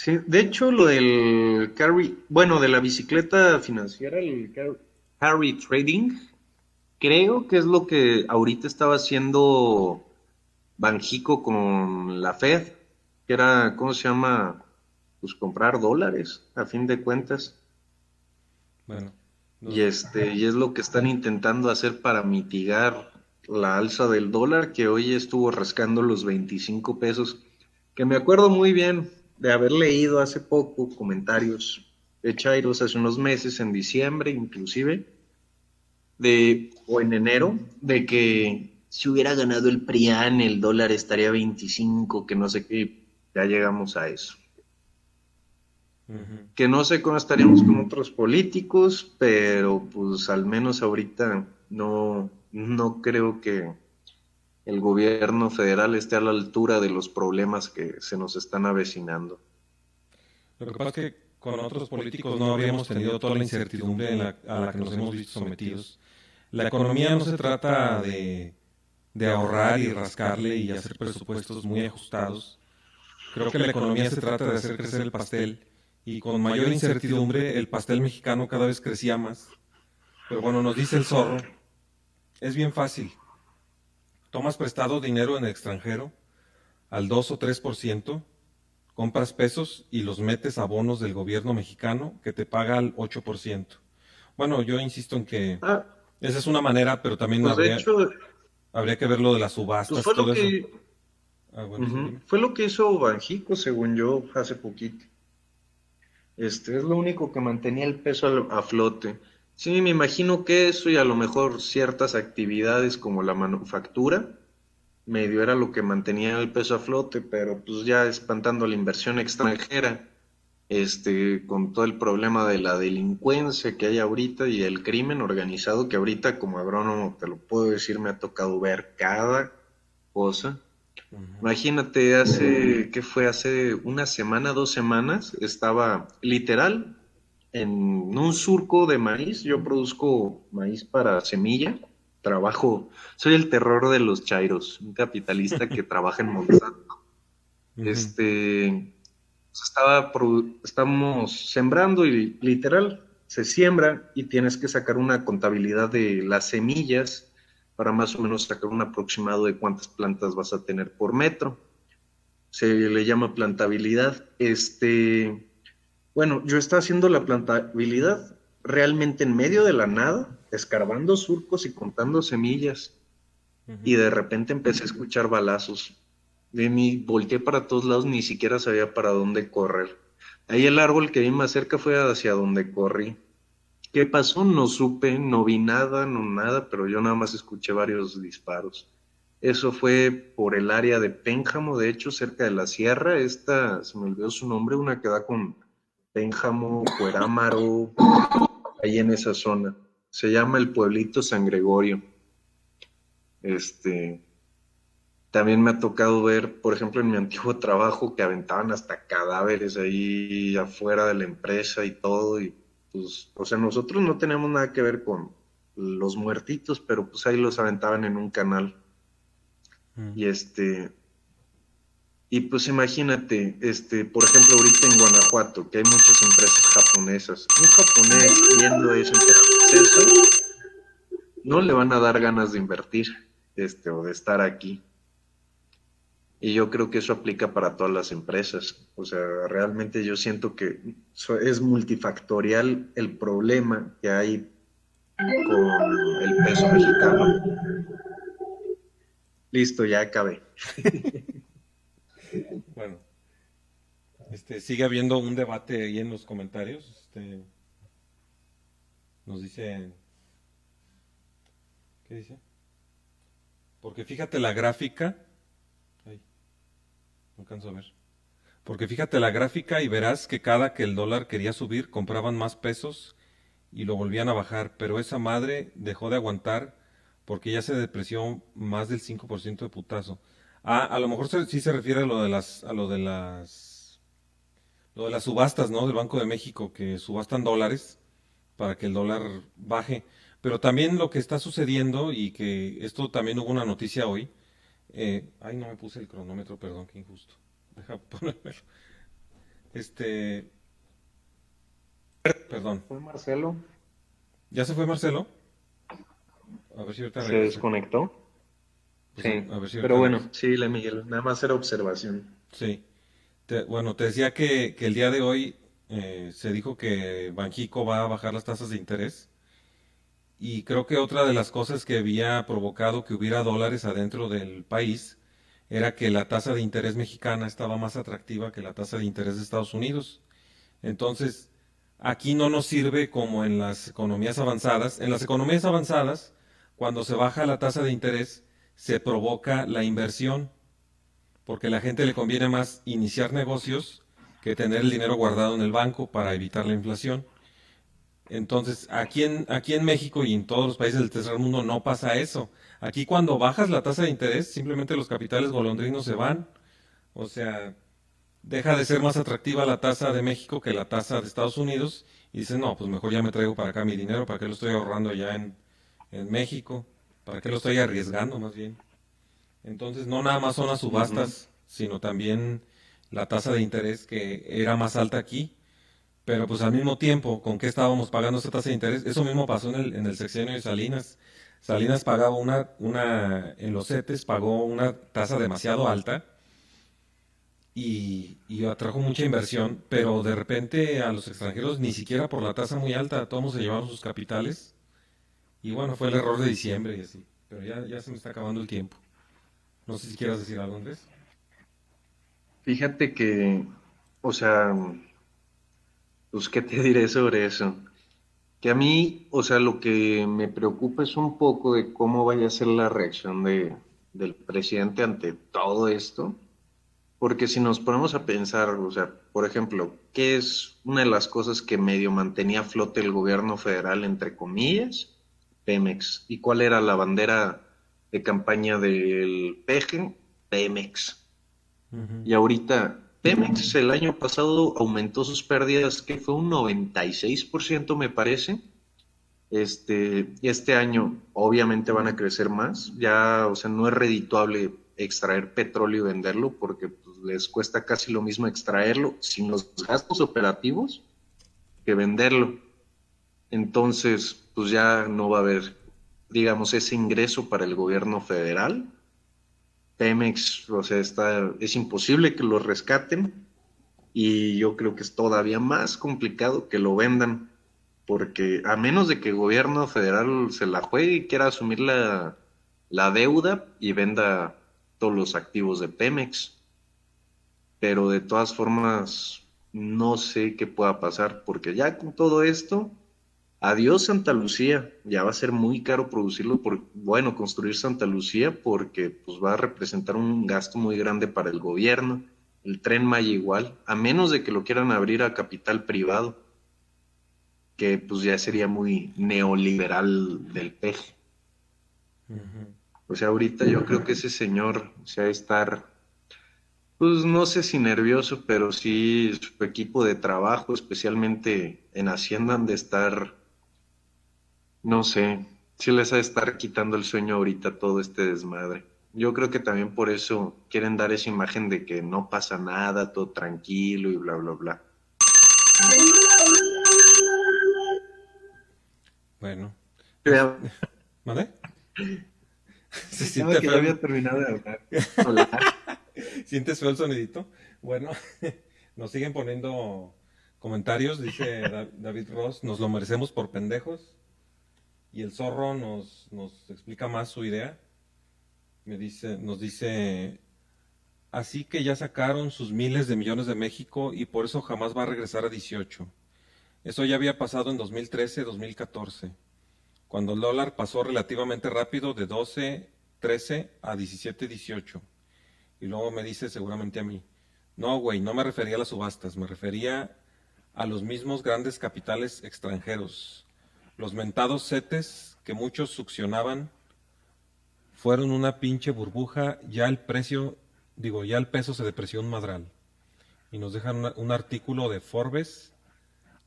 Sí, de hecho, lo del carry, bueno, de la bicicleta financiera, el car- carry trading, creo que es lo que ahorita estaba haciendo Banjico con la Fed, que era, ¿cómo se llama? Pues comprar dólares, a fin de cuentas. Bueno, no Y este, y es lo que están intentando hacer para mitigar la alza del dólar, que hoy estuvo rascando los 25 pesos, que me acuerdo muy bien de haber leído hace poco comentarios de Chairos hace unos meses, en diciembre inclusive, de, o en enero, de que si hubiera ganado el PRIAN, el dólar estaría 25, que no sé qué, ya llegamos a eso. Que no sé cómo estaríamos con otros políticos, pero pues al menos ahorita no, no creo que el gobierno federal esté a la altura de los problemas que se nos están avecinando. Lo que pasa es que con otros políticos no habríamos tenido toda la incertidumbre a la que nos hemos visto sometidos. La economía no se trata de, de ahorrar y rascarle y hacer presupuestos muy ajustados. Creo que la economía se trata de hacer crecer el pastel y con mayor incertidumbre el pastel mexicano cada vez crecía más. Pero bueno, nos dice el zorro, es bien fácil. Tomas prestado dinero en el extranjero al 2 o 3%, compras pesos y los metes a bonos del gobierno mexicano que te paga al 8%. Bueno, yo insisto en que Ah, esa es una manera, pero también pues habría, hecho, habría que ver lo de las pues subastas, fue todo lo eso. que, Ah, bueno. Fue lo que hizo Banjico, según yo, hace poquito. Este es lo único que mantenía el peso a flote. Sí, me imagino que eso y a lo mejor ciertas actividades como la manufactura, medio era lo que mantenía el peso a flote, pero pues ya espantando la inversión extranjera, este, con todo el problema de la delincuencia que hay ahorita y el crimen organizado que ahorita como agrónomo te lo puedo decir, me ha tocado ver cada cosa. Imagínate, hace, ¿qué fue? Hace una semana, dos semanas, estaba literal en un surco de maíz. Yo produzco maíz para semilla. Trabajo, soy el terror de los chairos, un capitalista que trabaja en Monsanto. Este, pues, estaba, estamos sembrando y literal se siembra y tienes que sacar una contabilidad de las semillas para más o menos sacar un aproximado de cuántas plantas vas a tener por metro. Se le llama plantabilidad. Este, bueno, yo estaba haciendo la plantabilidad realmente en medio de la nada, escarbando surcos y contando semillas y de repente empecé a escuchar balazos. De mí volteé para todos lados, ni siquiera sabía para dónde correr. Ahí el árbol que vi más cerca fue hacia donde corrí. ¿Qué pasó? No supe, no vi nada, no nada, pero yo nada más escuché varios disparos. Eso fue por el área de Pénjamo, de hecho, cerca de la sierra. Esta, se me olvidó su nombre, una que da con Pénjamo, Cuerámaro, ahí en esa zona. Se llama el pueblito San Gregorio. Este, también me ha tocado ver, por ejemplo, en mi antiguo trabajo, que aventaban hasta cadáveres ahí afuera de la empresa y todo. Y pues, o sea, nosotros no tenemos nada que ver con los muertitos, pero pues ahí los aventaban en un canal. Ujú. Y este, y pues imagínate, este, por ejemplo, ahorita en Guanajuato, que hay muchas empresas japonesas. Un japonés viendo ese proceso, no le van a dar ganas de invertir, este, o de estar aquí. Y yo creo que eso aplica para todas las empresas. O sea, realmente yo siento que es multifactorial el problema que hay con el peso mexicano. Listo, ya acabé. Bueno, este, sigue habiendo un debate ahí en los comentarios. Este, nos dice, ¿qué dice? Porque fíjate la gráfica. Ay, no alcanzo a ver. Porque fíjate la gráfica y verás que cada que el dólar quería subir compraban más pesos y lo volvían a bajar, pero esa madre dejó de aguantar porque ya se depreció más del 5% de putazo. Ah, a lo mejor se- sí se refiere a lo de las, a lo de las, lo de las subastas, ¿no? Del Banco de México, que subastan dólares para que el dólar baje. Pero también lo que está sucediendo y que esto también hubo una noticia hoy. eh, ay, no me puse el cronómetro, perdón, qué injusto. Deja ponérmelo. Este, perdón. ¿Fue Marcelo? ¿Ya se fue Marcelo? A ver si ahorita ¿Se desconectó? Pues, Sí, a ver si pero bueno, sí, le Miguel, nada más era observación. Sí. Te- bueno, te decía que, que el día de hoy eh, se dijo que Banxico va a bajar las tasas de interés y creo que otra de las cosas que había provocado que hubiera dólares adentro del país era que la tasa de interés mexicana estaba más atractiva que la tasa de interés de Estados Unidos. Entonces, aquí no nos sirve como en las economías avanzadas. En las economías avanzadas, cuando se baja la tasa de interés, se provoca la inversión porque a la gente le conviene más iniciar negocios que tener el dinero guardado en el banco para evitar la inflación. Entonces, aquí en, aquí en México y en todos los países del tercer mundo no pasa eso. Aquí cuando bajas la tasa de interés, simplemente los capitales golondrinos se van. O sea, deja de ser más atractiva la tasa de México que la tasa de Estados Unidos y dicen, no, pues mejor ya me traigo para acá mi dinero, ¿para qué lo estoy ahorrando ya en, en México? ¿Para qué lo estoy arriesgando más bien? Entonces, no nada más son las subastas, sino también la tasa de interés que era más alta aquí, pero pues al mismo tiempo, ¿con qué estábamos pagando esa tasa de interés? Eso mismo pasó en el, en el sexenio de Salinas. Salinas pagaba una, una, en los CETES pagó una tasa demasiado alta y, y atrajo mucha inversión, pero de repente a los extranjeros ni siquiera por la tasa muy alta, todos se llevaron sus capitales y bueno, fue el error de diciembre y así, pero ya, ya se me está acabando el tiempo. No sé si quieras decir algo, Andrés. Fíjate que, o sea, pues, ¿qué te diré sobre eso? Que a mí, o sea, lo que me preocupa es un poco de cómo vaya a ser la reacción de, del presidente ante todo esto. Porque si nos ponemos a pensar, o sea, por ejemplo, ¿qué es una de las cosas que medio mantenía a flote el gobierno federal, entre comillas? Pemex. ¿Y cuál era la bandera de campaña del PEGE? Pemex. Y ahorita, Pemex el año pasado aumentó sus pérdidas, que fue un 96% me parece. Este, y este año obviamente van a crecer más. Ya, o sea, no es redituable extraer petróleo y venderlo porque pues, les cuesta casi lo mismo extraerlo sin los gastos operativos que venderlo. Entonces, pues ya no va a haber, digamos, ese ingreso para el gobierno federal. Pemex, o sea, está, es imposible que lo rescaten y yo creo que es todavía más complicado que lo vendan, porque a menos de que el gobierno federal se la juegue y quiera asumir la, la deuda y venda todos los activos de Pemex. Pero de todas formas, no sé qué pueda pasar, porque ya con todo esto, adiós Santa Lucía, ya va a ser muy caro producirlo, por, bueno, construir Santa Lucía, porque pues va a representar un gasto muy grande para el gobierno, el tren Maya igual, a menos de que lo quieran abrir a capital privado, que pues ya sería muy neoliberal del peje. O sea, ahorita yo creo que ese señor se ha de estar, pues no sé si nervioso, pero sí su equipo de trabajo, especialmente en Hacienda, han de estar, no sé, sí les ha de estar quitando el sueño ahorita todo este desmadre. Yo creo que también por eso quieren dar esa imagen de que no pasa nada, todo tranquilo y bla, bla, bla. Bueno. ¿Vale? Se siente que ya había terminado de hablar. Hola. ¿Sientes feo el sonidito? Bueno, nos siguen poniendo comentarios, dice Da- David Ross, nos lo merecemos por pendejos. Y el zorro nos, nos explica más su idea. Me dice, nos dice, así que ya sacaron sus miles de millones de México y por eso jamás va a regresar a 18. Eso ya había pasado en 2013, 2014, cuando el dólar pasó relativamente rápido de 12, 13 a 17, 18. Y luego me dice seguramente a mí, no, güey, no me refería a las subastas, me refería a los mismos grandes capitales extranjeros. Los mentados CETES que muchos succionaban fueron una pinche burbuja, ya el precio, digo, ya el peso se depreció un madral. Y nos dejan una- un artículo de Forbes,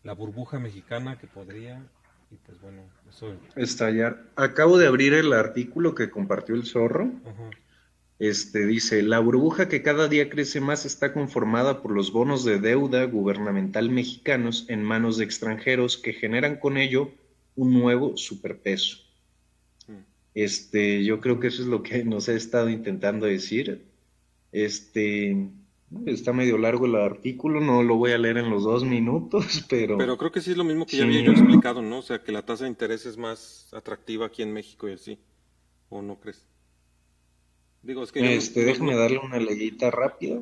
la burbuja mexicana que podría, y pues bueno, eso... Estallar. Acabo de abrir el artículo que compartió el zorro. Ajá. Este dice, la burbuja que cada día crece más está conformada por los bonos de deuda gubernamental mexicanos en manos de extranjeros que generan con ello un nuevo superpeso. Mm. Este, yo creo que eso es lo que nos he estado intentando decir. Este, está medio largo el artículo, no lo voy a leer en los dos minutos, pero, Pero creo que sí es lo mismo que ya Sí. había yo explicado, ¿no? O sea, que la tasa de interés es más atractiva aquí en México y así. ¿O no crees? Digo, es que yo no- este, no- déjame no- darle una leída rápida.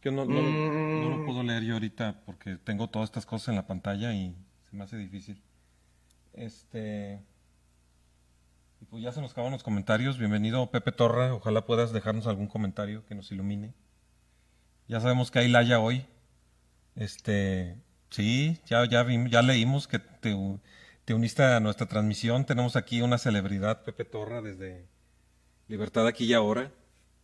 que no, no, Mm. no lo puedo leer yo ahorita porque tengo todas estas cosas en la pantalla y se me hace difícil. Este. Y pues ya se nos acaban los comentarios. Bienvenido Pepe Torra. Ojalá puedas dejarnos algún comentario que nos ilumine. Ya sabemos que hay Laya hoy. Este. Sí, ya, ya, vim- ya leímos que te, te uniste a nuestra transmisión. Tenemos aquí una celebridad, Pepe Torra, desde Libertad aquí y ahora.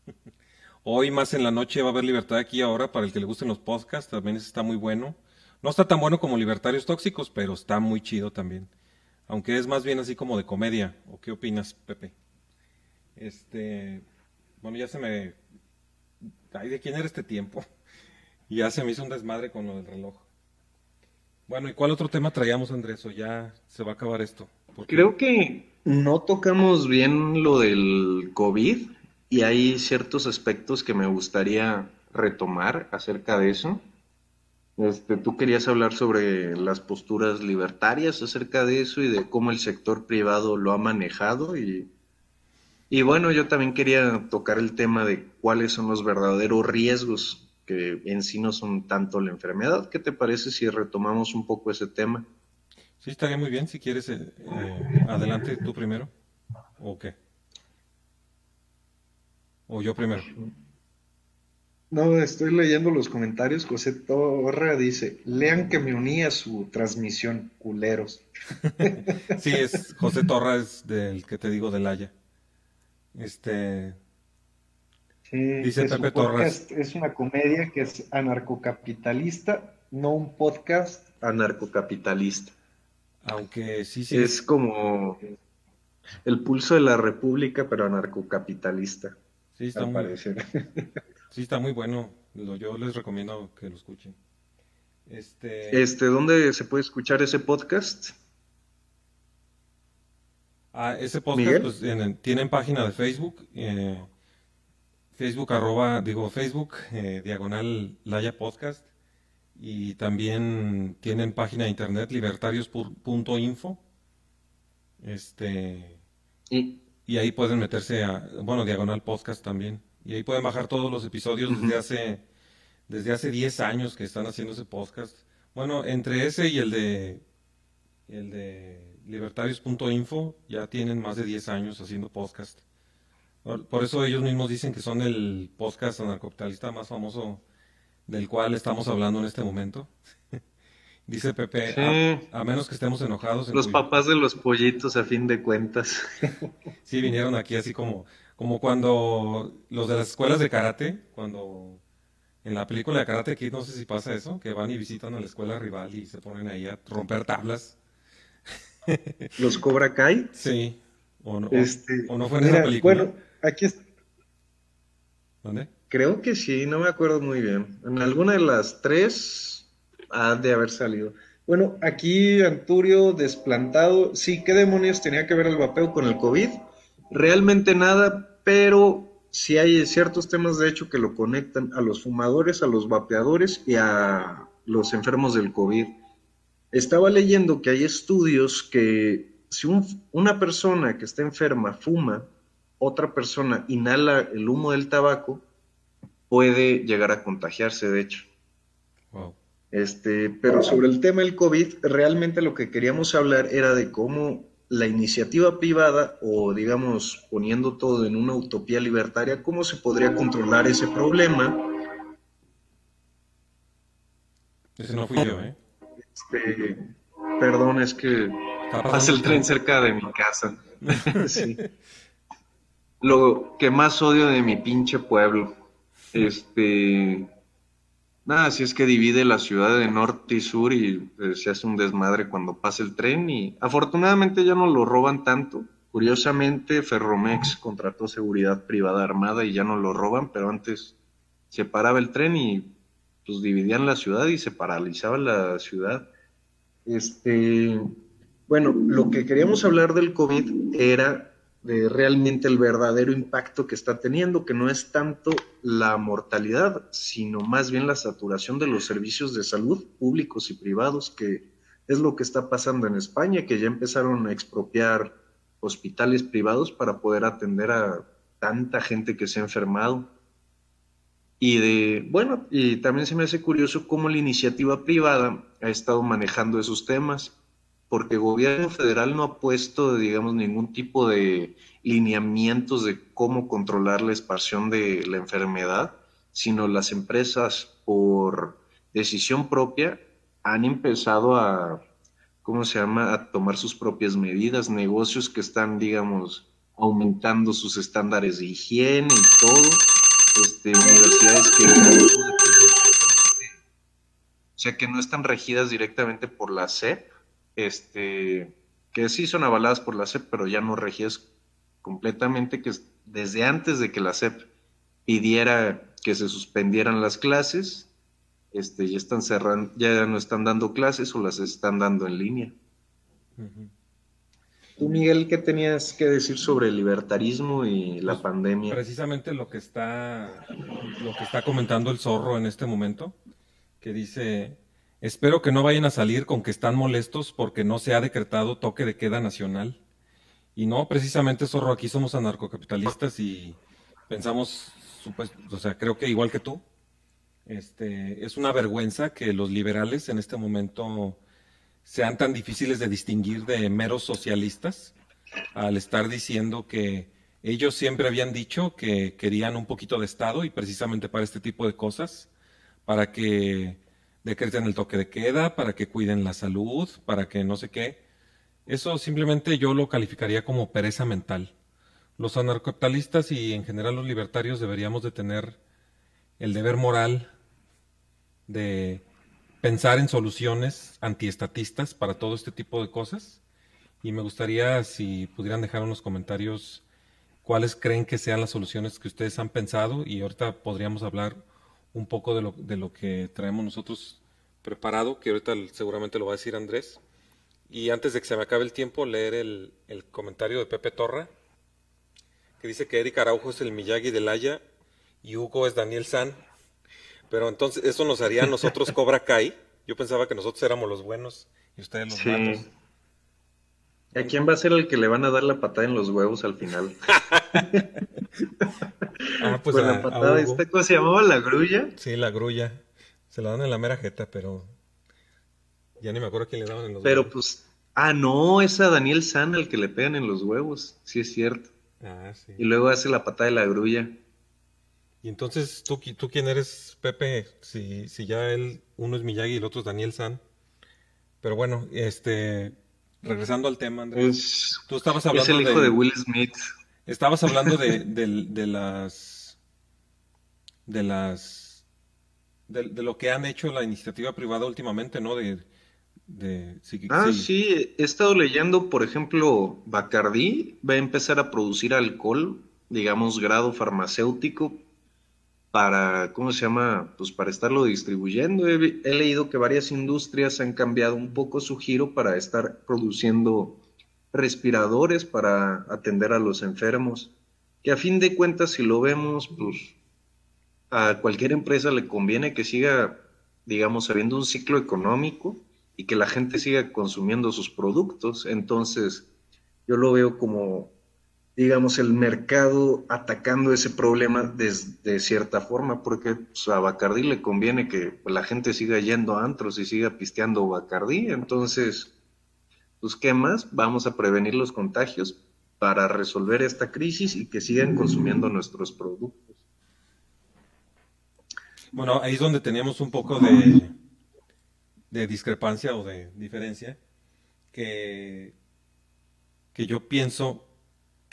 Hoy más en la noche va a haber Libertad aquí y ahora para el que le gusten los podcasts, también está muy bueno. No está tan bueno como Libertarios Tóxicos, pero está muy chido también. Aunque es más bien así como de comedia. ¿O qué opinas, Pepe? Este, bueno, ya se me Ay, ¿de quién era este tiempo? Ya se me hizo un desmadre con lo del reloj. Bueno, ¿y cuál otro tema traíamos, Andrés? ¿O ya se va a acabar esto? Porque- Creo que no tocamos bien lo del COVID y hay ciertos aspectos que me gustaría retomar acerca de eso. Este, tú querías hablar sobre las posturas libertarias acerca de eso y de cómo el sector privado lo ha manejado y, y bueno, yo también quería tocar el tema de cuáles son los verdaderos riesgos que en sí no son tanto la enfermedad. ¿Qué te parece si retomamos un poco ese tema? Sí, estaría muy bien. Si quieres, eh, eh, adelante tú primero. ¿O qué? ¿O yo primero? No, estoy leyendo los comentarios. José Torra dice, lean que me uní a su transmisión, culeros. Sí, es José Torra, es del que te digo del Haya. Este, Sí, Dice Pepe Torres. es una comedia que es anarcocapitalista, no un podcast anarcocapitalista. aunque sí, sí, Es como el pulso de la república, pero anarcocapitalista, sí está al muy, parecer. sí está muy bueno. Yo les recomiendo que lo escuchen. Este, Este, ¿dónde se puede escuchar ese podcast? ah, ese podcast pues, en tienen página de Facebook, eh, Facebook arroba, digo Facebook, eh, diagonal Laya Podcast, y también tienen página de internet libertarios.info, este, Y, y ahí pueden meterse a, bueno, diagonal podcast también, y ahí pueden bajar todos los episodios desde hace, desde hace 10 años que están haciendo ese podcast. Bueno, entre ese y el de, el de libertarios.info ya tienen más de 10 años haciendo podcast. Por, eso ellos mismos dicen que son el podcast anarcocapitalista más famoso del cual estamos hablando en este momento. Dice Pepe, Sí. a, a menos que estemos enojados. en los cuyo- papás de los pollitos, a fin de cuentas. Sí, vinieron aquí así como, como cuando los de las escuelas de karate, cuando en la película de Karate Kid, no sé si pasa eso, que van y visitan a la escuela rival y se ponen ahí a romper tablas. Los Cobra Kai. Sí, o no, Este, o no fue en mira, esa película. bueno, aquí es- ¿Dónde? creo que sí, no me acuerdo muy bien. En alguna de las tres ha de haber salido. Bueno, aquí Anturio desplantado. Sí, ¿qué demonios tenía que ver el vapeo con el COVID? Realmente nada, pero sí hay ciertos temas de hecho que lo conectan a los fumadores, a los vapeadores y a los enfermos del COVID. Estaba leyendo que hay estudios que si un- una persona que está enferma fuma, otra persona inhala el humo del tabaco, puede llegar a contagiarse, de hecho. Wow. Este, pero sobre el tema del COVID, realmente lo que queríamos hablar era de cómo la iniciativa privada, o digamos, poniendo todo en una utopía libertaria, cómo se podría controlar ese problema. Ese no fui yo, ¿eh? Este, perdón, es que pasa el tren cerca de mi casa. Sí. Lo que más odio de mi pinche pueblo. Este. Nada, si es que divide la ciudad de norte y sur y eh, se hace un desmadre cuando pasa el tren y afortunadamente ya no lo roban tanto. Curiosamente, Ferromex contrató seguridad privada armada y ya no lo roban, pero antes se paraba el tren y pues dividían la ciudad y se paralizaba la ciudad. Este, bueno, lo que queríamos hablar del COVID era de realmente el verdadero impacto que está teniendo, que no es tanto la mortalidad, sino más bien la saturación de los servicios de salud públicos y privados, que es lo que está pasando en España, que ya empezaron a expropiar hospitales privados para poder atender a tanta gente que se ha enfermado. Y de, bueno, y también se me hace curioso cómo la iniciativa privada ha estado manejando esos temas, porque el gobierno federal no ha puesto, digamos, ningún tipo de lineamientos de cómo controlar la expansión de la enfermedad, sino las empresas por decisión propia han empezado a, ¿cómo se llama?, a tomar sus propias medidas, negocios que están, digamos, aumentando sus estándares de higiene y todo este, universidades que o sea que no están regidas directamente por la SEP, este, que sí son avaladas por la SEP, pero ya no regidas completamente, que es- desde antes de que la SEP pidiera que se suspendieran las clases, este, ya están cerrando, ya no están dando clases o las están dando en línea. Tú, Miguel, ¿qué tenías que decir sobre el libertarismo y la Pues, pandemia? Precisamente lo que está, lo que está comentando el zorro en este momento, que dice, espero que no vayan a salir con que están molestos porque no se ha decretado toque de queda nacional. Y no, precisamente zorro, aquí somos anarcocapitalistas y pensamos, o sea, creo que igual que tú, Este, es una vergüenza que los liberales en este momento sean tan difíciles de distinguir de meros socialistas al estar diciendo que ellos siempre habían dicho que querían un poquito de Estado y precisamente para este tipo de cosas, para que decreten el toque de queda, para que cuiden la salud, para que no sé qué. Eso simplemente yo lo calificaría como pereza mental. Los anarcocapitalistas y en general los libertarios deberíamos de tener el deber moral de pensar en soluciones antiestatistas para todo este tipo de cosas. Y me gustaría si pudieran dejar unos comentarios cuáles creen que sean las soluciones que ustedes han pensado y ahorita podríamos hablar un poco de lo, de lo que traemos nosotros preparado, que ahorita seguramente lo va a decir Andrés. Y antes de que se me acabe el tiempo, leer el, el comentario de Pepe Torra, que dice que Eric Araujo es el Miyagi de Laya y Hugo es Daniel San. Pero entonces eso nos haría a nosotros Cobra Kai. Yo pensaba que nosotros éramos los buenos y ustedes los Sí. malos. ¿A quién va a ser el que le van a dar la patada en los huevos al final? Ah, pues a- la patada esta, ¿cómo se llamaba? La grulla. Sí, la grulla. Se la dan en la mera jeta, pero ya ni me acuerdo quién le daban en los Pero huevos. pues, ah, no, es a Daniel San al que le pegan en los huevos, sí es cierto. Ah, sí. Y luego hace la patada de la grulla. Y entonces, ¿tú, tú quién eres, Pepe? Si, si ya él, uno es Miyagi y el otro es Daniel San. Pero bueno, este, regresando al tema, Andrés. Es, Tú estabas es hablando el hijo de, de Will Smith. estabas hablando de, del- de las, de las, de, de lo que han hecho la iniciativa privada últimamente, ¿no? De, de, sí, Ah, sí. sí, he estado leyendo, por ejemplo, Bacardí va a empezar a producir alcohol, digamos, grado farmacéutico, para, ¿cómo se llama? Pues para estarlo distribuyendo. He, he leído que varias industrias han cambiado un poco su giro para estar produciendo respiradores para atender a los enfermos, que a fin de cuentas, si lo vemos, pues a cualquier empresa le conviene que siga, digamos, habiendo un ciclo económico y que la gente siga consumiendo sus productos. Entonces, yo lo veo como, digamos, el mercado atacando ese problema de, cierta forma, porque pues, a Bacardí le conviene que la gente siga yendo a antros y siga pisteando Bacardí. Entonces, pues, ¿qué más? Vamos a prevenir los contagios para resolver esta crisis y que sigan consumiendo nuestros productos. Bueno, ahí es donde teníamos un poco de, de discrepancia o de diferencia, que, que yo pienso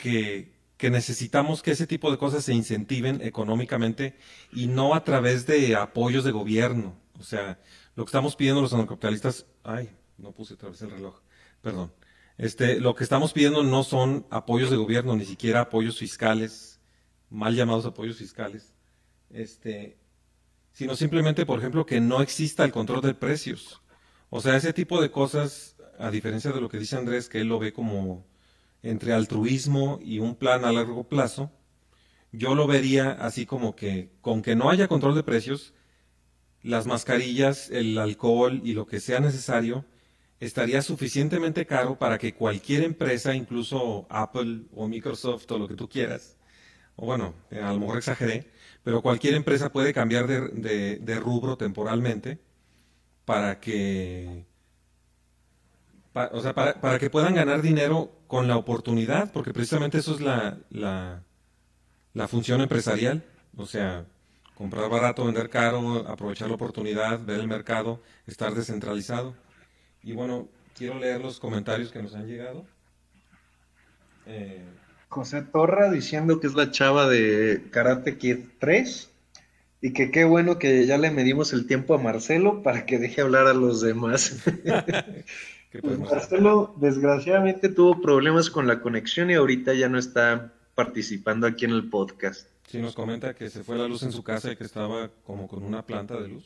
que, necesitamos que ese tipo de cosas se incentiven económicamente y no a través de apoyos de gobierno. O sea, lo que estamos pidiendo los anarcocapitalistas, ay, no puse otra vez el reloj, perdón. Este, lo que estamos pidiendo no son apoyos de gobierno, ni siquiera apoyos fiscales, mal llamados apoyos fiscales. Este, sino simplemente, por ejemplo, que no exista el control de precios. O sea, ese tipo de cosas, a diferencia de lo que dice Andrés, que él lo ve como entre altruismo y un plan a largo plazo, yo lo vería así como que con que no haya control de precios, las mascarillas, el alcohol y lo que sea necesario estaría suficientemente caro para que cualquier empresa, incluso Apple o Microsoft o lo que tú quieras, o bueno, a lo mejor exageré, pero cualquier empresa puede cambiar de, de- de rubro temporalmente para que, pa- o sea, para, para que puedan ganar dinero con la oportunidad, porque precisamente eso es la, la, la función empresarial, o sea, comprar barato, vender caro, aprovechar la oportunidad, ver el mercado, estar descentralizado. Y bueno, quiero leer los comentarios que nos han llegado. Eh, José Torra diciendo que es la chava de Karate Kid 3 y que qué bueno que ya le medimos el tiempo a Marcelo para que deje hablar a los demás. ¿qué Pues? Marcelo desgraciadamente tuvo problemas con la conexión y ahorita ya no está participando aquí en el podcast. Sí, nos comenta que se fue la luz en su casa y que estaba como con una planta de luz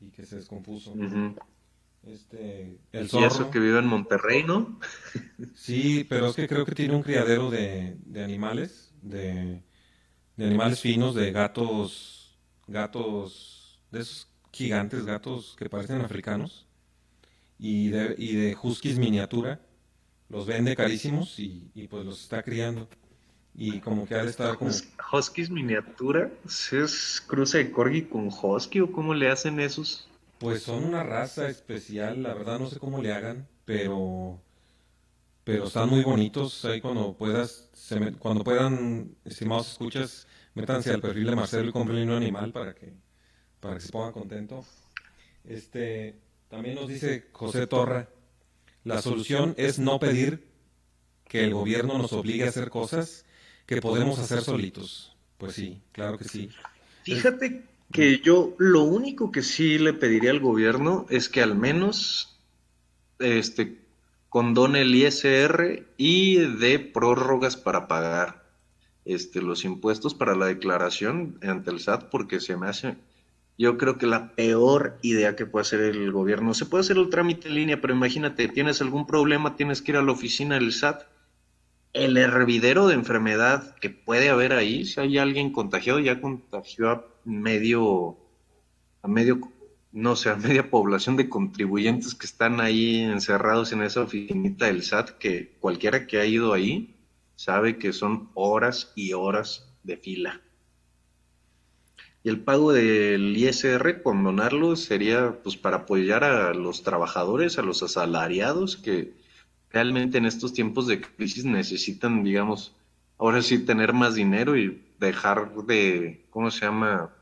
y que se descompuso. Este, el Y zorro. eso que vive en Monterrey, ¿no? Sí, pero es que creo que tiene un criadero de, de animales, de, de animales finos, de gatos, gatos, de esos gigantes gatos que parecen africanos, y de, y de huskies miniatura. Los vende carísimos y, y pues los está criando. Y como que ha estar como... Hus- Huskies miniatura, ¿es cruza de corgi con husky o cómo le hacen esos? Pues son una raza especial, la verdad no sé cómo le hagan, pero pero están muy bonitos. Ahí cuando puedas, se me- cuando puedan, estimados escuchas, métanse al perfil de Marcelo y compren un animal para que para que se pongan contentos. Este, también nos dice José Torra, la solución es no pedir que el gobierno nos obligue a hacer cosas que podemos hacer solitos. Pues sí, claro que sí. Fíjate que yo lo único que sí le pediría al gobierno es que al menos este condone el ISR y dé prórrogas para pagar este los impuestos para la declaración ante el SAT porque se me hace yo creo que la peor idea que puede hacer el gobierno se puede hacer el trámite en línea, pero imagínate, tienes algún problema, tienes que ir a la oficina del SAT el hervidero de enfermedad que puede haber ahí, si hay alguien contagiado, ya contagió a medio, a medio, no sé, a media población de contribuyentes que están ahí encerrados en esa oficinita del SAT, que cualquiera que ha ido ahí sabe que son horas y horas de fila. Y el pago del ISR, condonarlo, sería pues para apoyar a los trabajadores, a los asalariados que realmente en estos tiempos de crisis necesitan, digamos, ahora sí tener más dinero y dejar de, ¿cómo se llama?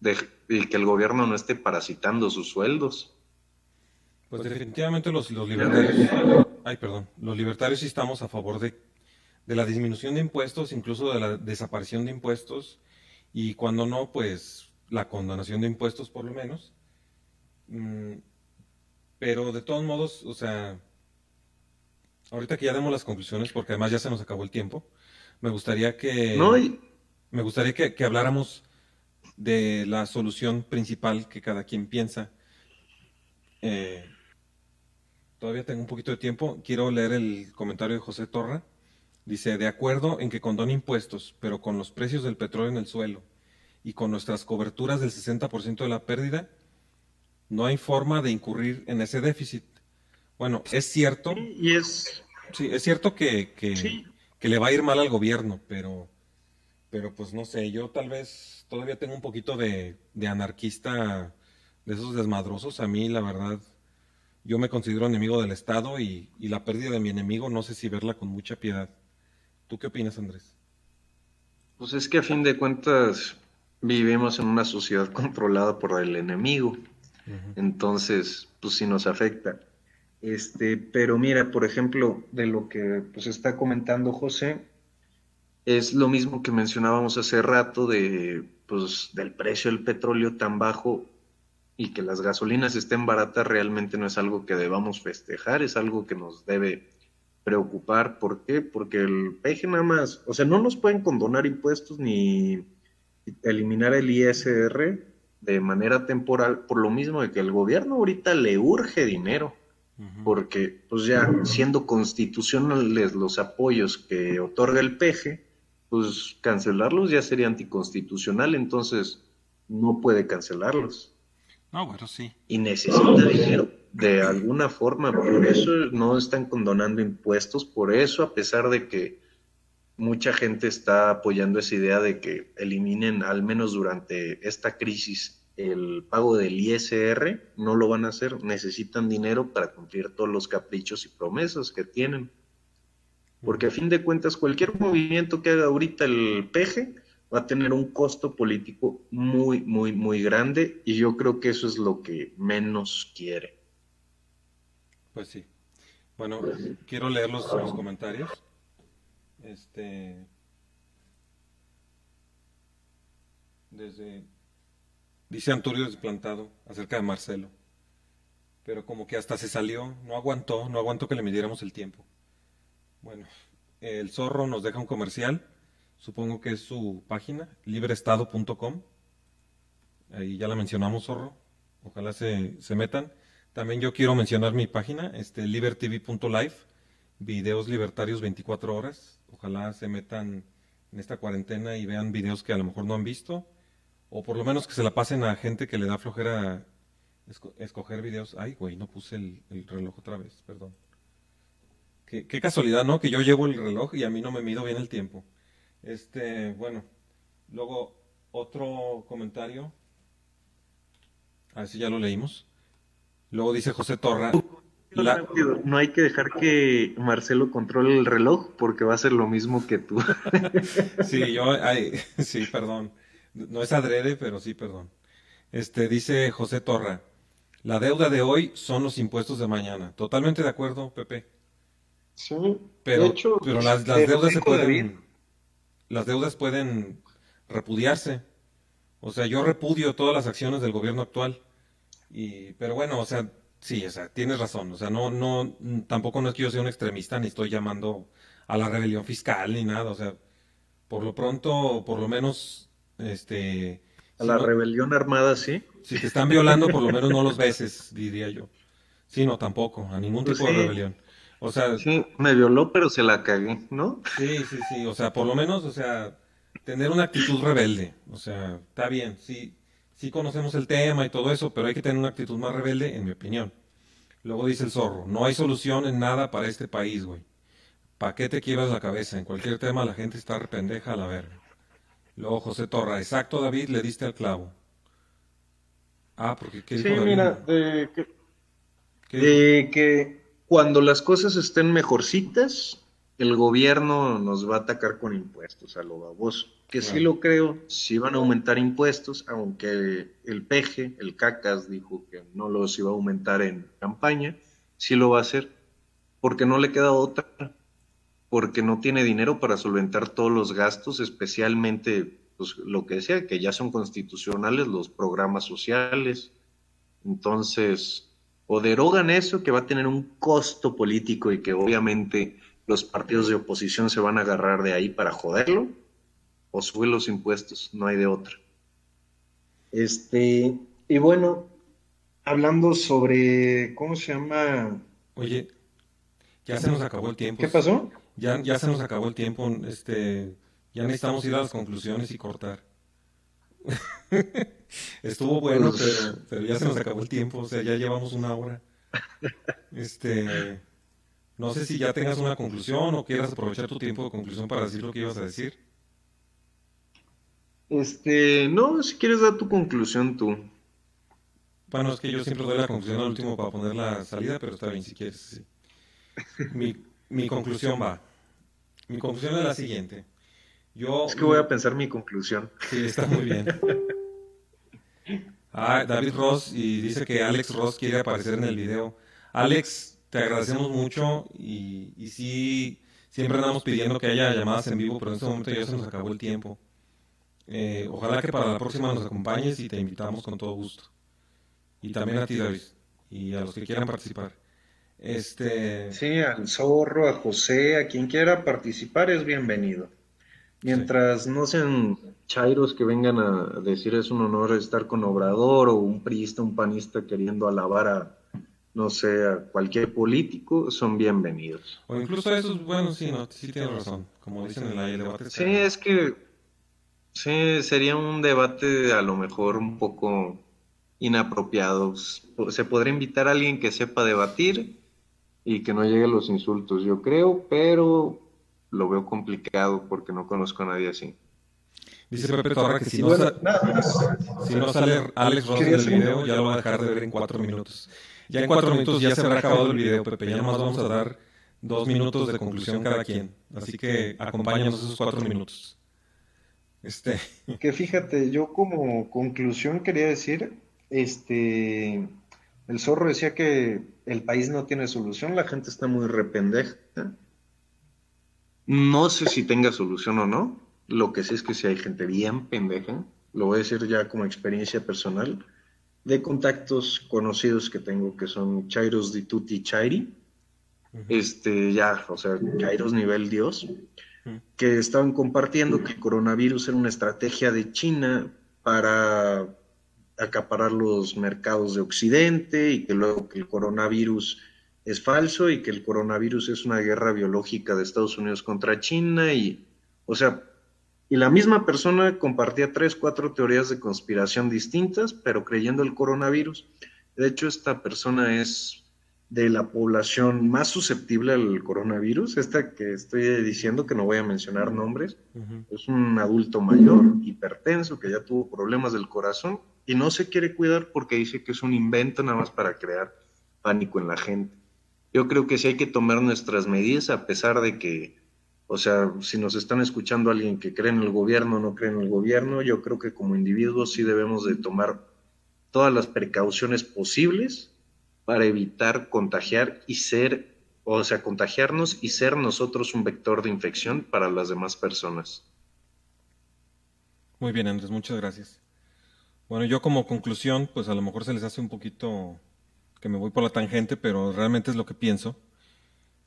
De, y que el gobierno no esté parasitando sus sueldos. Pues definitivamente los, los libertarios, ay, perdón, los libertarios sí estamos a favor de, de la disminución de impuestos, incluso de la desaparición de impuestos, y cuando no, pues la condonación de impuestos por lo menos. Mm, pero de todos modos, o sea, ahorita que ya demos las conclusiones, porque además ya se nos acabó el tiempo, me gustaría que, No, y- me gustaría que, que habláramos de la solución principal que cada quien piensa. Eh, todavía tengo un poquito de tiempo. Quiero leer el comentario de José Torra. Dice, de acuerdo en que condone impuestos, pero con los precios del petróleo en el suelo y con nuestras coberturas del 60% de la pérdida, no hay forma de incurrir en ese déficit. Bueno, es cierto, y es, sí, es cierto que, que, Sí. que le va a ir mal al gobierno, pero, pero pues no sé, yo tal vez todavía tengo un poquito de, de anarquista, de esos desmadrosos. A mí, la verdad, yo me considero enemigo del Estado y, y la pérdida de mi enemigo no sé si verla con mucha piedad. ¿Tú qué opinas, Andrés? pues es que a fin de cuentas vivimos en una sociedad controlada por el enemigo. Entonces, pues sí nos afecta. Este, pero mira, por ejemplo, de lo que pues está comentando José, es lo mismo que mencionábamos hace rato de pues del precio del petróleo tan bajo y que las gasolinas estén baratas realmente no es algo que debamos festejar, es algo que nos debe preocupar. ¿Por qué? Porque el peje nada más, o sea, no nos pueden condonar impuestos ni eliminar el ISR de manera temporal, por lo mismo de que el gobierno ahorita le urge dinero, porque pues ya siendo constitucionales los apoyos que otorga el peje, pues cancelarlos ya sería anticonstitucional, entonces no puede cancelarlos No, bueno, y necesita dinero de alguna forma, por eso no están condonando impuestos, por eso a pesar de que mucha gente está apoyando esa idea de que eliminen al menos durante esta crisis el pago del ISR, no lo van a hacer, necesitan dinero para cumplir todos los caprichos y promesas que tienen. Porque a fin de cuentas cualquier movimiento que haga ahorita el PG va a tener un costo político muy, muy, muy grande y yo creo que eso es lo que menos quiere. Pues sí. Bueno, quiero leer los, comentarios. Este. Desde. Dice Antonio Desplantado acerca de Marcelo. Pero como que hasta se salió, no aguantó, no aguantó que le midiéramos el tiempo. Bueno, el zorro nos deja un comercial. Supongo que es su página, libreestado.com. Ahí ya la mencionamos, zorro. Ojalá se, se metan. También yo quiero mencionar mi página, este, libertv.live, videos libertarios 24 horas. Ojalá se metan en esta cuarentena y vean videos que a lo mejor no han visto, o por lo menos que se la pasen a gente que le da flojera esco- escoger videos. Ay, güey, no puse el, el reloj otra vez, perdón. Qué, qué casualidad, ¿no? Que yo llevo el reloj y a mí no me mido bien el tiempo. Este, bueno, luego otro comentario. A ver si ya lo leímos. Luego dice José Torra. la- No hay que dejar que Marcelo controle el reloj porque va a ser lo mismo que tú. Sí, yo, ay, sí, perdón. No es adrede, pero sí, perdón. Este, dice José Torra. La deuda de hoy son los impuestos de mañana. Totalmente de acuerdo, Pepe. Sí, Pero, de hecho, pero las, las deudas se David, pueden, las deudas pueden repudiarse. O sea, yo repudio todas las acciones del gobierno actual. Y, pero bueno, o sea, sí, o sea, tienes razón. O sea, no, no, tampoco no es que yo sea un extremista ni estoy llamando a la rebelión fiscal ni nada. O sea, por lo pronto, por lo menos, este, a si la no- rebelión armada, sí. si te están violando, por lo menos no los beses, diría yo. Sí, no, tampoco, a ningún Pues tipo de rebelión. O sea, Sí, me violó, pero se la cagué, ¿no? Sí, sí, sí, o sea, por lo menos, o sea, tener una actitud rebelde, o sea, está bien, sí, sí conocemos el tema y todo eso, pero hay que tener una actitud más rebelde, en mi opinión. Luego dice el zorro, no hay solución en nada para este país, güey. ¿Para qué te quiebras la cabeza? En cualquier tema la gente está rependeja a la verga. Luego José Torra, exacto David, le diste al clavo. Ah, porque ¿qué dijo Sí, David? mira, de que, ¿Qué dijo? que cuando las cosas estén mejorcitas, el gobierno nos va a atacar con impuestos a lo baboso. Que sí lo creo, sí van a aumentar impuestos, aunque el peje, el cacas, dijo que no los iba a aumentar en campaña, sí lo va a hacer, porque no le queda otra, porque no tiene dinero para solventar todos los gastos, especialmente pues, lo que decía, que ya son constitucionales los programas sociales. Entonces, o derogan eso, que va a tener un costo político y que obviamente los partidos de oposición se van a agarrar de ahí para joderlo, o suben los impuestos, no hay de otra. Este, y bueno, hablando sobre, ¿cómo se llama? Oye, ya se nos acabó el tiempo. ¿Qué pasó? Ya, ya se nos acabó el tiempo, este, ya necesitamos ir a las conclusiones y cortar. Estuvo bueno, pero, pero ya se nos acabó el tiempo, o sea, ya llevamos una hora. Este, no sé si ya tengas una conclusión o quieras aprovechar tu tiempo de conclusión para decir lo que ibas a decir. Este, no, si quieres dar tu conclusión tú. Bueno, es que yo siempre doy la conclusión al último para poner la salida, pero está bien si quieres. sí. Mi, mi conclusión va. Mi conclusión es la siguiente. Yo, Es que voy a pensar mi conclusión. Sí, está muy bien. Ah, David Ross y dice que Alex Ross quiere aparecer en el video. Alex, te agradecemos mucho y, y sí, siempre andamos pidiendo que haya llamadas en vivo, pero en este momento ya se nos acabó el tiempo. Eh, ojalá que para la próxima nos acompañes y te invitamos con todo gusto. Y también a ti, David, y a los que quieran participar. Este, Sí, al zorro, a José, a quien quiera participar es bienvenido. Mientras no sean chairos que vengan a decir es un honor estar con Obrador o un priista, un panista queriendo alabar a, no sé, a cualquier político, son bienvenidos. o incluso esos, bueno, sí, no, sí tienes razón. Como dicen en el debate. Sí, es que sí, sería un debate a lo mejor un poco inapropiado. Se podría invitar a alguien que sepa debatir y que no llegue a los insultos, yo creo, pero lo veo complicado porque no conozco a nadie así. Dice Pepe Torra que si no, Bueno, sa- nada más. si no sale Alex Ross en Quería el hacer un- video, ya lo va a dejar de ver en cuatro minutos. Ya en cuatro minutos ya se habrá acabado el video, Pepe. Ya nomás vamos a dar dos minutos de conclusión cada quien. Así que acompáñanos esos cuatro minutos. Este, Que fíjate, yo como conclusión quería decir, este, el zorro decía que el país no tiene solución, la gente está muy rependeja. No sé si tenga solución o no, lo que sé es que si hay gente bien pendeja, lo voy a decir ya como experiencia personal, de contactos conocidos que tengo que son Chairos di Tutti Chairi, este, ya, o sea, Chairos nivel Dios, que estaban compartiendo que el coronavirus era una estrategia de China para acaparar los mercados de Occidente y que luego que el coronavirus es falso y que el coronavirus es una guerra biológica de Estados Unidos contra China y, o sea, y la misma persona compartía tres, cuatro teorías de conspiración distintas, pero creyendo el coronavirus. De hecho, esta persona es de la población más susceptible al coronavirus, esta que estoy diciendo que no voy a mencionar nombres, es un adulto mayor, hipertenso, que ya tuvo problemas del corazón y no se quiere cuidar porque dice que es un invento nada más para crear pánico en la gente. Yo creo que sí hay que tomar nuestras medidas a pesar de que, o sea, si nos están escuchando alguien que cree en el gobierno o no cree en el gobierno, yo creo que como individuos sí debemos de tomar todas las precauciones posibles para evitar contagiar y ser, o sea, contagiarnos y ser nosotros un vector de infección para las demás personas. Muy bien, Andrés, muchas gracias. Bueno, yo como conclusión, pues a lo mejor se les hace un poquito que me voy por la tangente, pero realmente es lo que pienso.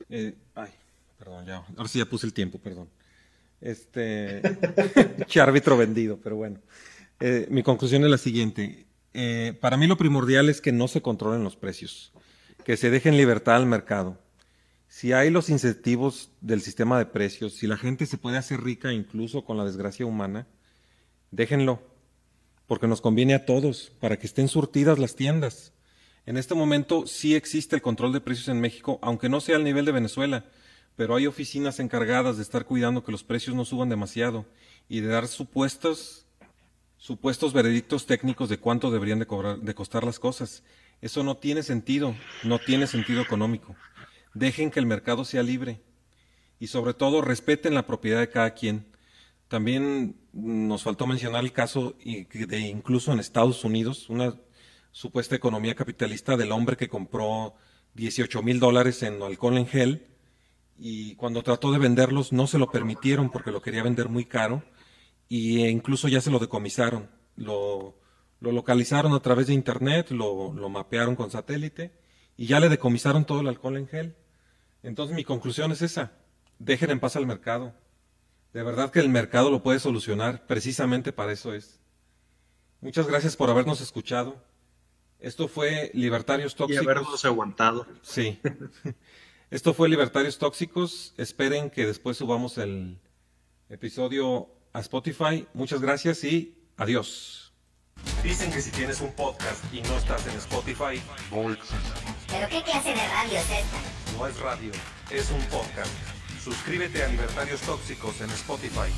Eh, ay, perdón, ya, ahora sí ya puse el tiempo, perdón. Este, árbitro vendido, pero bueno. Eh, mi conclusión es la siguiente. Eh, para mí lo primordial es que no se controlen los precios, que se dejen libertad al mercado. Si hay los incentivos del sistema de precios, si la gente se puede hacer rica incluso con la desgracia humana, déjenlo, porque nos conviene a todos, para que estén surtidas las tiendas. En este momento sí existe el control de precios en México, aunque no sea al nivel de Venezuela, pero hay oficinas encargadas de estar cuidando que los precios no suban demasiado y de dar supuestos supuestos veredictos técnicos de cuánto deberían de, de costar las cosas. Eso no tiene sentido, no tiene sentido económico. Dejen que el mercado sea libre y sobre todo respeten la propiedad de cada quien. También nos faltó mencionar el caso de incluso en Estados Unidos, una supuesta economía capitalista del hombre que compró 18 mil dólares en alcohol en gel y cuando trató de venderlos no se lo permitieron porque lo quería vender muy caro y incluso ya se lo decomisaron. Lo, lo localizaron a través de internet, lo, lo, mapearon con satélite y ya le decomisaron todo el alcohol en gel. Entonces mi conclusión es esa, dejen en paz al mercado. De verdad que el mercado lo puede solucionar, precisamente para eso es. Muchas gracias por habernos escuchado. Esto fue Libertarios Tóxicos. Y habernos aguantado. Sí. Esto fue Libertarios Tóxicos. Esperen que después subamos el episodio a Spotify. Muchas gracias y adiós. Dicen que si tienes un podcast y no estás en Spotify, ¿Pero qué clase de radio es esta? No es radio, es un podcast. Suscríbete a Libertarios Tóxicos en Spotify.